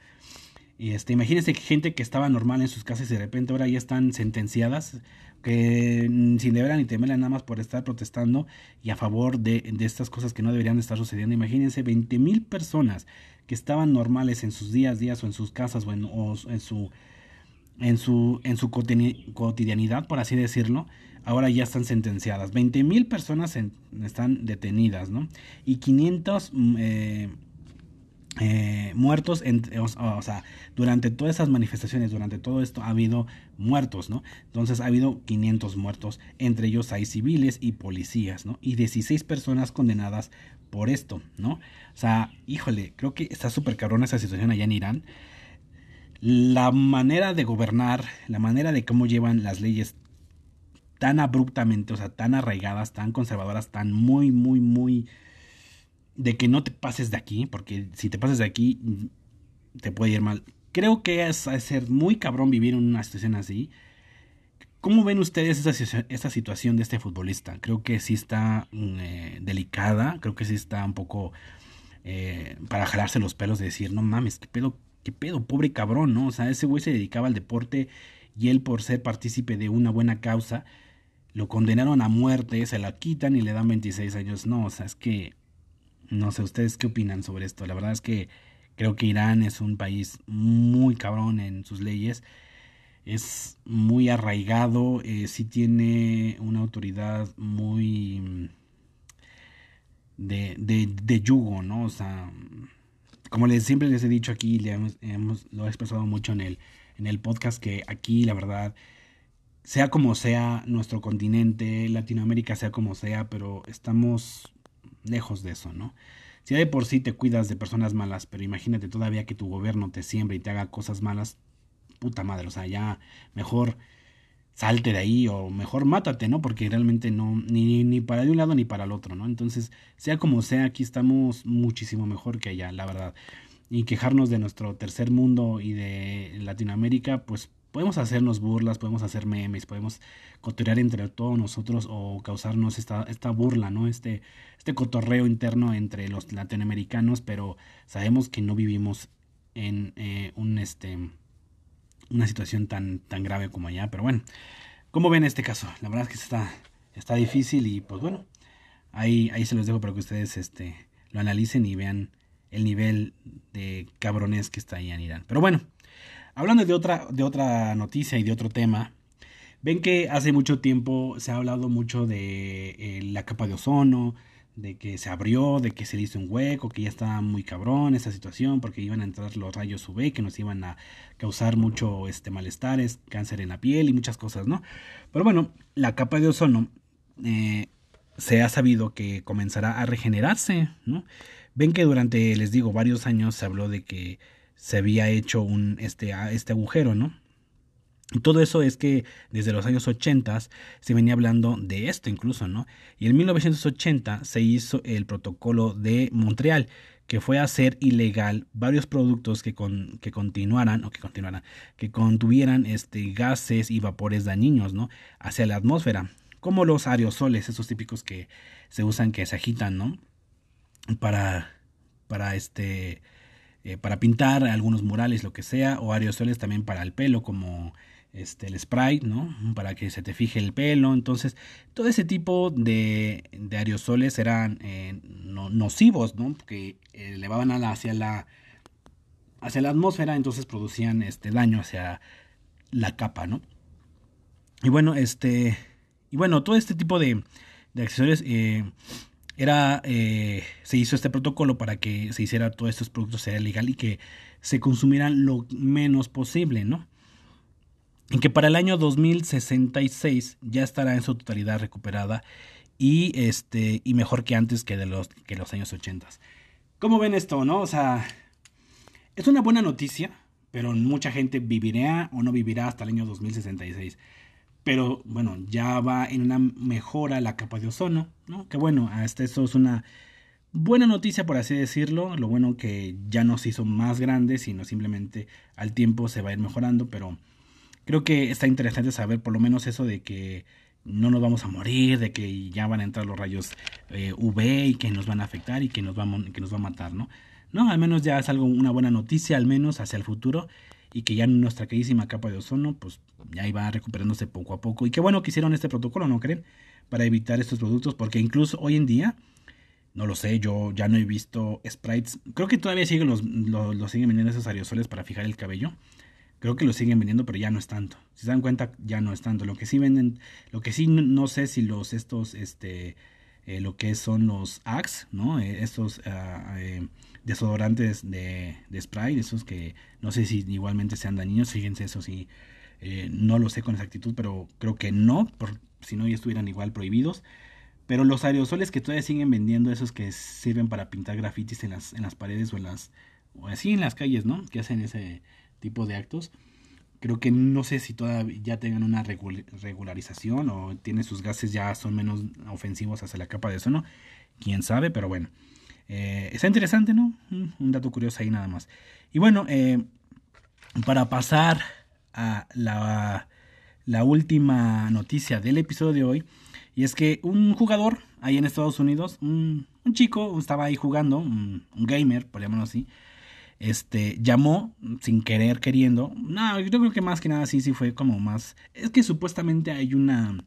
Este, imagínense que gente que estaba normal en sus casas y de repente ahora ya están sentenciadas, que sin deber ni temerla nada más por estar protestando y a favor de, estas cosas que no deberían estar sucediendo. Imagínense 20 mil personas que estaban normales en sus días, días o en sus casas o en, o en su en su, en su cotidianidad, por así decirlo, ahora ya están sentenciadas. 20 mil personas están detenidas, ¿no? Y 500 mm, eh, eh, muertos, o, sea, durante todas esas manifestaciones, durante todo esto ha habido muertos, ¿no? Entonces ha habido 500 muertos, entre ellos hay civiles y policías, ¿no? Y 16 personas condenadas por esto, ¿no? O sea, híjole, creo que está súper cabrona esa situación allá en Irán la manera de gobernar, la manera de cómo llevan las leyes tan abruptamente, o sea, tan arraigadas, tan conservadoras, tan muy, muy, muy de que no te pases de aquí, porque si te pases de aquí te puede ir mal. Creo que es ser muy cabrón vivir en una situación así. ¿Cómo ven ustedes esta, situación de este futbolista? Creo que sí está mm, eh, delicada, creo que sí está un poco eh, para jalarse los pelos de decir, no mames, qué pedo qué pedo, pobre cabrón, ¿no? O sea, ese güey se dedicaba al deporte y él por ser partícipe de una buena causa, lo condenaron a muerte, se la quitan y le dan 26 años. No, o sea, es que, no sé, ¿ustedes qué opinan sobre esto? La verdad es que creo que Irán es un país muy cabrón en sus leyes, es muy arraigado, eh, sí tiene una autoridad muy de, de, de yugo, ¿no? O sea, como les, siempre les he dicho aquí, le hemos, lo he expresado mucho en el, en el podcast, que aquí la verdad, sea como sea nuestro continente, Latinoamérica sea como sea, pero estamos lejos de eso, ¿no? Si de por sí te cuidas de personas malas, pero imagínate todavía que tu gobierno te siembra y te haga cosas malas, puta madre, o sea, ya mejor salte de ahí o mejor mátate, ¿no? Porque realmente no, ni, ni para de un lado ni para el otro, ¿no? Entonces, sea como sea, aquí estamos muchísimo mejor que allá, la verdad. Y quejarnos de nuestro tercer mundo y de Latinoamérica, pues podemos hacernos burlas, podemos hacer memes, podemos cotorrear entre todos nosotros o causarnos esta, esta burla, ¿no? Este, este cotorreo interno entre los latinoamericanos, pero sabemos que no vivimos en eh, un este una situación tan, tan grave como allá. Pero bueno, ¿cómo ven este caso? La verdad es que está, está difícil y pues bueno, ahí, ahí se los dejo para que ustedes este, lo analicen y vean el nivel de cabrones que está ahí en Irán. Pero bueno, hablando de otra, de otra noticia y de otro tema, ven que hace mucho tiempo se ha hablado mucho de eh, la capa de ozono, de que se abrió, de que se le hizo un hueco, que ya estaba muy cabrón esa situación, porque iban a entrar los rayos UV que nos iban a causar mucho este malestares, cáncer en la piel y muchas cosas, ¿no? Pero bueno, la capa de ozono eh, se ha sabido que comenzará a regenerarse, ¿no? Ven que durante, les digo, varios años se habló de que se había hecho un este, este agujero, ¿no? Y todo eso es que desde los años 80 se venía hablando de esto incluso, ¿no? Y en 1980 se hizo el protocolo de Montreal, que fue hacer ilegal varios productos que, con, que continuaran, o que continuaran, que contuvieran este, gases y vapores dañinos, ¿no? Hacia la atmósfera, como los aerosoles, esos típicos que se usan, que se agitan, ¿no? Para, para este, eh, para pintar algunos murales, lo que sea, o aerosoles también para el pelo, como este, el spray, ¿no? Para que se te fije el pelo. Entonces, todo ese tipo de, aerosoles eran eh, nocivos, ¿no? Porque elevaban hacia la, hacia la atmósfera, entonces producían este daño hacia la capa, ¿no? Y bueno, este, y bueno, todo este tipo de, accesorios eh, era, eh, se hizo este protocolo para que se hiciera todos estos productos sea legal y que se consumieran lo menos posible, ¿no? en que para el año 2066 ya estará en su totalidad recuperada y este y mejor que antes que de los que los años 80. ¿Cómo ven esto, no? O sea, es una buena noticia, pero mucha gente vivirá o no vivirá hasta el año 2066. Pero bueno, ya va en una mejora la capa de ozono, ¿no? Que bueno, hasta eso es una buena noticia por así decirlo, lo bueno que ya no se hizo más grande, sino simplemente al tiempo se va a ir mejorando, pero creo que está interesante saber por lo menos eso de que no nos vamos a morir, de que ya van a entrar los rayos eh, UV y que nos van a afectar y que nos, va que nos va a matar, ¿no? No, al menos ya es algo, una buena noticia, al menos hacia el futuro, y que ya nuestra queridísima capa de ozono, pues ya iba recuperándose poco a poco. Y qué bueno que hicieron este protocolo, ¿no creen? Para evitar estos productos, porque incluso hoy en día, no lo sé, yo ya no he visto sprites. Creo que todavía siguen los, los, siguen vendiendo esos aerosoles para fijar el cabello. Creo que los siguen vendiendo, pero ya no es tanto. Si se dan cuenta, ya no es tanto. Lo que sí venden, lo que sí no, sé si los estos, este, eh, lo que son los Axe, ¿no? Eh, estos ah, eh, desodorantes de, de, spray, esos que no sé si igualmente sean dañinos, fíjense eso sí, no lo sé con exactitud, pero creo que no, por, si no ya estuvieran igual prohibidos. Pero los aerosoles que todavía siguen vendiendo, esos que sirven para pintar grafitis en las, en las paredes o en las, o así en las calles, ¿no? Que hacen ese tipo de actos. Creo que no sé si todavía ya tengan una regularización o tienen sus gases ya son menos ofensivos hacia la capa de ozono. Quién sabe, pero bueno. Eh, está interesante, ¿no? Un dato curioso ahí nada más. Y bueno, eh, para pasar a la, la, última noticia del episodio de hoy, y es que un jugador ahí en Estados Unidos, un, chico, estaba ahí jugando, un, un gamer, por llamarlo así, este, llamó sin querer, queriendo. No, yo creo que más que nada sí, sí fue como más. Es que supuestamente hay una.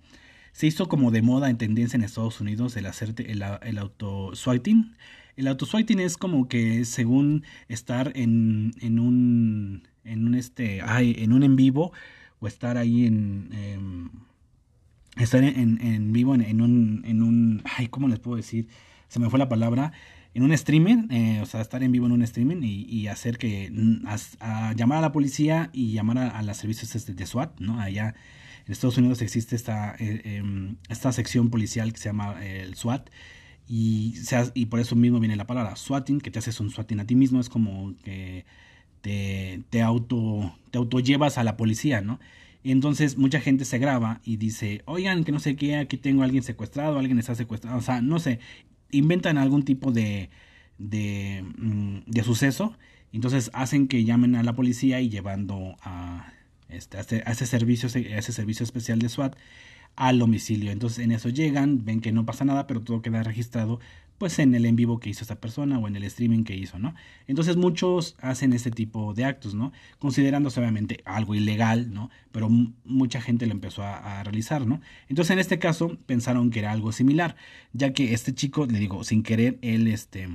Se hizo como de moda en tendencia en Estados Unidos el hacerte el, el auto swiping. El auto swiping es como que según estar en, en un. En un este. Ay, en un en vivo. O estar ahí en. Em, estar en, en vivo en, un. En un. Ay, ¿cómo les puedo decir? Se me fue la palabra en un streaming, eh, o sea, estar en vivo en un streaming y, hacer que, mm, a, llamar a la policía y llamar a, los servicios este de, SWAT, ¿no? Allá en Estados Unidos existe esta, eh, em, esta sección policial que se llama eh, el SWAT y, y por eso mismo viene la palabra swatting, que te haces un swatting a ti mismo, es como que te, te, auto, te auto llevas a la policía, ¿no? Entonces mucha gente se graba y dice, oigan, que no sé qué, aquí tengo a alguien secuestrado, alguien está secuestrado, o sea, no sé, inventan algún tipo de, de, mm, de suceso, entonces hacen que llamen a la policía y llevando a, este, a, ese, servicio, a ese servicio especial de SWAT al domicilio. Entonces en eso llegan, ven que no pasa nada, pero todo queda registrado pues en el en vivo que hizo esta persona o en el streaming que hizo, ¿no? Entonces muchos hacen este tipo de actos, ¿no? Considerándose obviamente algo ilegal, ¿no? Pero mucha gente lo empezó a, a, realizar, ¿no? Entonces en este caso pensaron que era algo similar, ya que este chico, le digo, sin querer, él, este,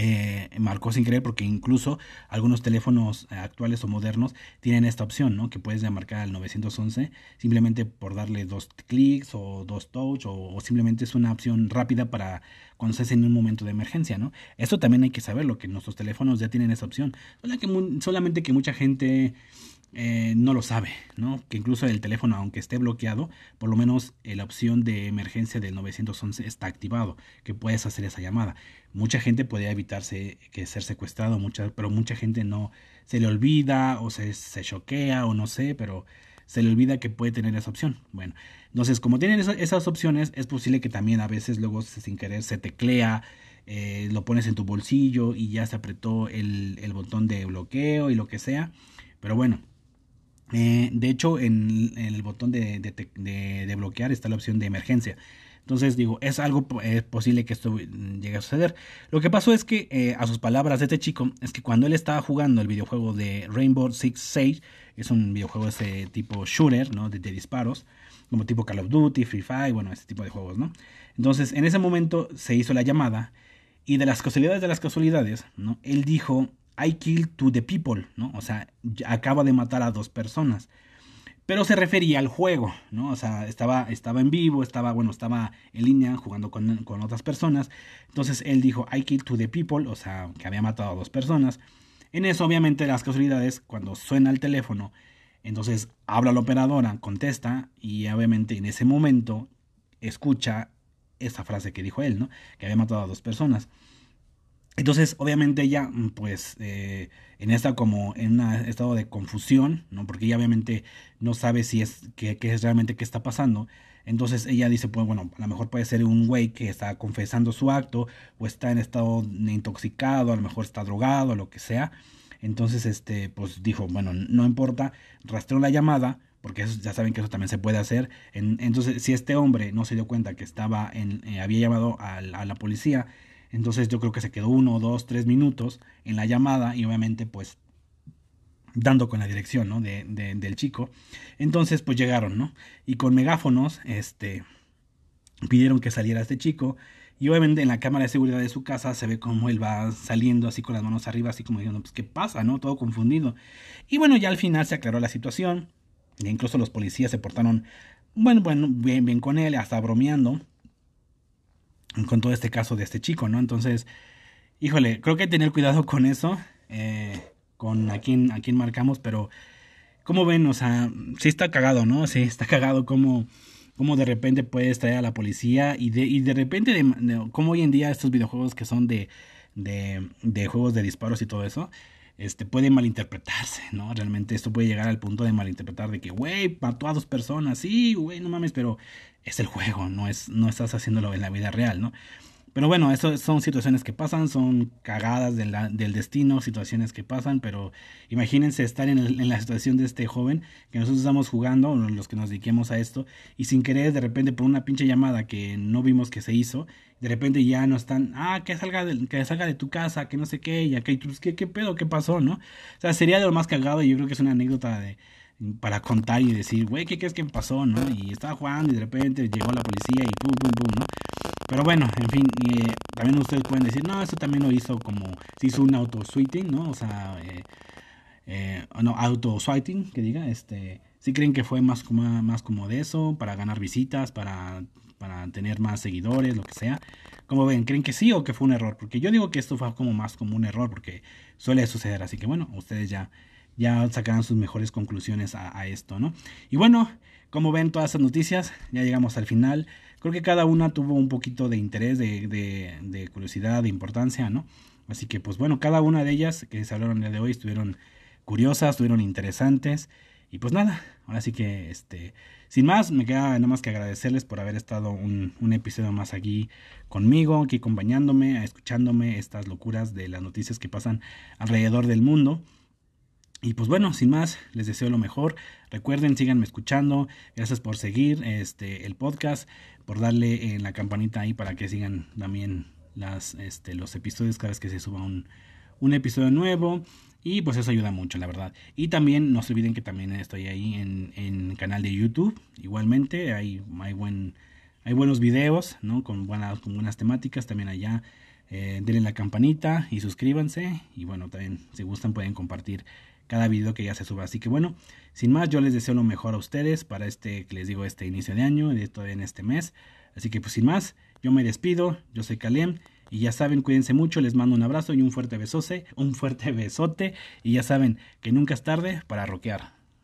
eh, marcó sin querer porque incluso algunos teléfonos actuales o modernos tienen esta opción, ¿no? Que puedes marcar al 911 simplemente por darle dos clics o dos touch o, simplemente es una opción rápida para cuando en un momento de emergencia, ¿no? Esto también hay que saberlo, que nuestros teléfonos ya tienen esa opción. Solamente que mucha gente eh, no lo sabe, ¿no? Que incluso el teléfono, aunque esté bloqueado, por lo menos eh, la opción de emergencia del 911 está activado, que puedes hacer esa llamada. Mucha gente puede evitarse que ser secuestrado, mucha, pero mucha gente no se le olvida o se, se choquea o no sé, pero se le olvida que puede tener esa opción. Bueno, entonces como tienen esas opciones, es posible que también a veces luego sin querer se teclea, eh, lo pones en tu bolsillo y ya se apretó el, el botón de bloqueo y lo que sea. Pero bueno, eh, de hecho, en, el botón de, de, bloquear está la opción de emergencia. Entonces digo, es algo es posible que esto llegue a suceder. Lo que pasó es que, eh, a sus palabras este chico, es que cuando él estaba jugando el videojuego de Rainbow Six Siege, es un videojuego de ese tipo shooter, ¿no? De, disparos, como tipo Call of Duty, Free Fire, bueno, ese tipo de juegos. Entonces, en ese momento se hizo la llamada y de las casualidades de las casualidades. Él dijo I kill to the people, ¿no? O sea, acaba de matar a dos personas. Pero se refería al juego, ¿no? O sea, estaba, estaba en vivo, estaba, bueno, estaba en línea jugando con, con otras personas. Entonces él dijo, I kill to the people, o sea, que había matado a dos personas. En eso, obviamente, las casualidades, cuando suena el teléfono, entonces habla la operadora, contesta, y obviamente en ese momento escucha esa frase que dijo él, ¿no? Que había matado a dos personas. Entonces, obviamente ella, mm, pues, eh, en esta como en un estado de confusión, ¿no? Porque ella obviamente no sabe si es, qué, es realmente qué está pasando. Entonces ella dice, pues bueno, a lo mejor puede ser un güey que está confesando su acto o está en estado intoxicado, a lo mejor está drogado, lo que sea. Entonces, este, pues dijo, bueno, no importa, rastreó la llamada, porque eso, ya saben que eso también se puede hacer. entonces, si este hombre no se dio cuenta que estaba en, eh, había llamado a, a la policía entonces yo creo que se quedó uno, dos, tres minutos en la llamada y obviamente pues dando con la dirección, ¿no? De, del chico. Entonces pues llegaron, ¿no? Y con megáfonos, este, pidieron que saliera este chico. Y obviamente en la cámara de seguridad de su casa se ve como él va saliendo así con las manos arriba, así como diciendo, pues qué pasa, ¿no? Todo confundido. Y bueno, ya al final se aclaró la situación. E incluso los policías se portaron, bueno, bueno, bien, bien con él, hasta bromeando con todo este caso de este chico, ¿no? Entonces, híjole, creo que hay que tener cuidado con eso, eh, con a quién, a quién marcamos, pero ¿cómo ven? O sea, sí está cagado, ¿no? Sí está cagado como cómo de repente puedes traer a la policía y de, y de repente, de, como hoy en día estos videojuegos que son de, de, de juegos de disparos y todo eso, este, puede malinterpretarse, ¿no? Realmente esto puede llegar al punto de malinterpretar de que, güey, mató a dos personas, sí, güey, no mames, pero es el juego, no, es, no estás haciéndolo en la vida real, ¿no? Pero bueno, eso son situaciones que pasan, son cagadas del destino, situaciones que pasan, pero imagínense estar en, la situación de este joven que nosotros estamos jugando, los que nos dediquemos a esto, y sin querer, de repente, por una pinche llamada que no vimos que se hizo, de repente ya no están, ah, que salga de, que salga de tu casa, que no sé qué, y acá, pues, ¿qué, qué pedo, qué pasó, no? O sea, sería de lo más cagado y yo creo que es una anécdota de, para contar y decir, güey, ¿qué crees que pasó, no? Y estaba jugando y de repente llegó la policía y pum, pum, pum, ¿no? Pero bueno, en fin, eh, también ustedes pueden decir, no, eso también lo hizo como, se hizo un auto-sweeting, ¿no? O sea, eh, eh, no, auto-sweeting, que diga, este, si creen que fue más como, más como de eso, para ganar visitas, para, para tener más seguidores, lo que sea. Como ven, ¿creen que sí o que fue un error? Porque yo digo que esto fue como más como un error, porque suele suceder, así que bueno, ustedes ya, ya sacarán sus mejores conclusiones a, esto, ¿no? Y bueno, como ven todas esas noticias, ya llegamos al final. Creo que cada una tuvo un poquito de interés, de, de, de curiosidad, de importancia, ¿no? Así que pues bueno, cada una de ellas que se hablaron el día de hoy estuvieron curiosas, estuvieron interesantes. Y pues nada, ahora sí que este, sin más, me queda nada más que agradecerles por haber estado un, un, episodio más aquí conmigo, aquí acompañándome, escuchándome estas locuras de las noticias que pasan alrededor del mundo. Y pues bueno, sin más, les deseo lo mejor. Recuerden, síganme escuchando. Gracias por seguir este el podcast, por darle en la campanita ahí para que sigan también las, este, los episodios cada vez que se suba un, un episodio nuevo. Y pues eso ayuda mucho, la verdad. Y también no se olviden que también estoy ahí en, en canal de YouTube. Igualmente, hay, hay, buen, hay buenos videos, ¿no? Con buenas, con buenas temáticas. También allá eh, denle la campanita y suscríbanse. Y bueno, también si gustan pueden compartir cada video que ya se suba. Así que bueno, sin más, yo les deseo lo mejor a ustedes para este, que les digo, este inicio de año, y todavía en este mes. Así que pues sin más, yo me despido, yo soy Kalem. Y ya saben, cuídense mucho, les mando un abrazo y un fuerte besote, un fuerte besote. Y ya saben que nunca es tarde para rockear.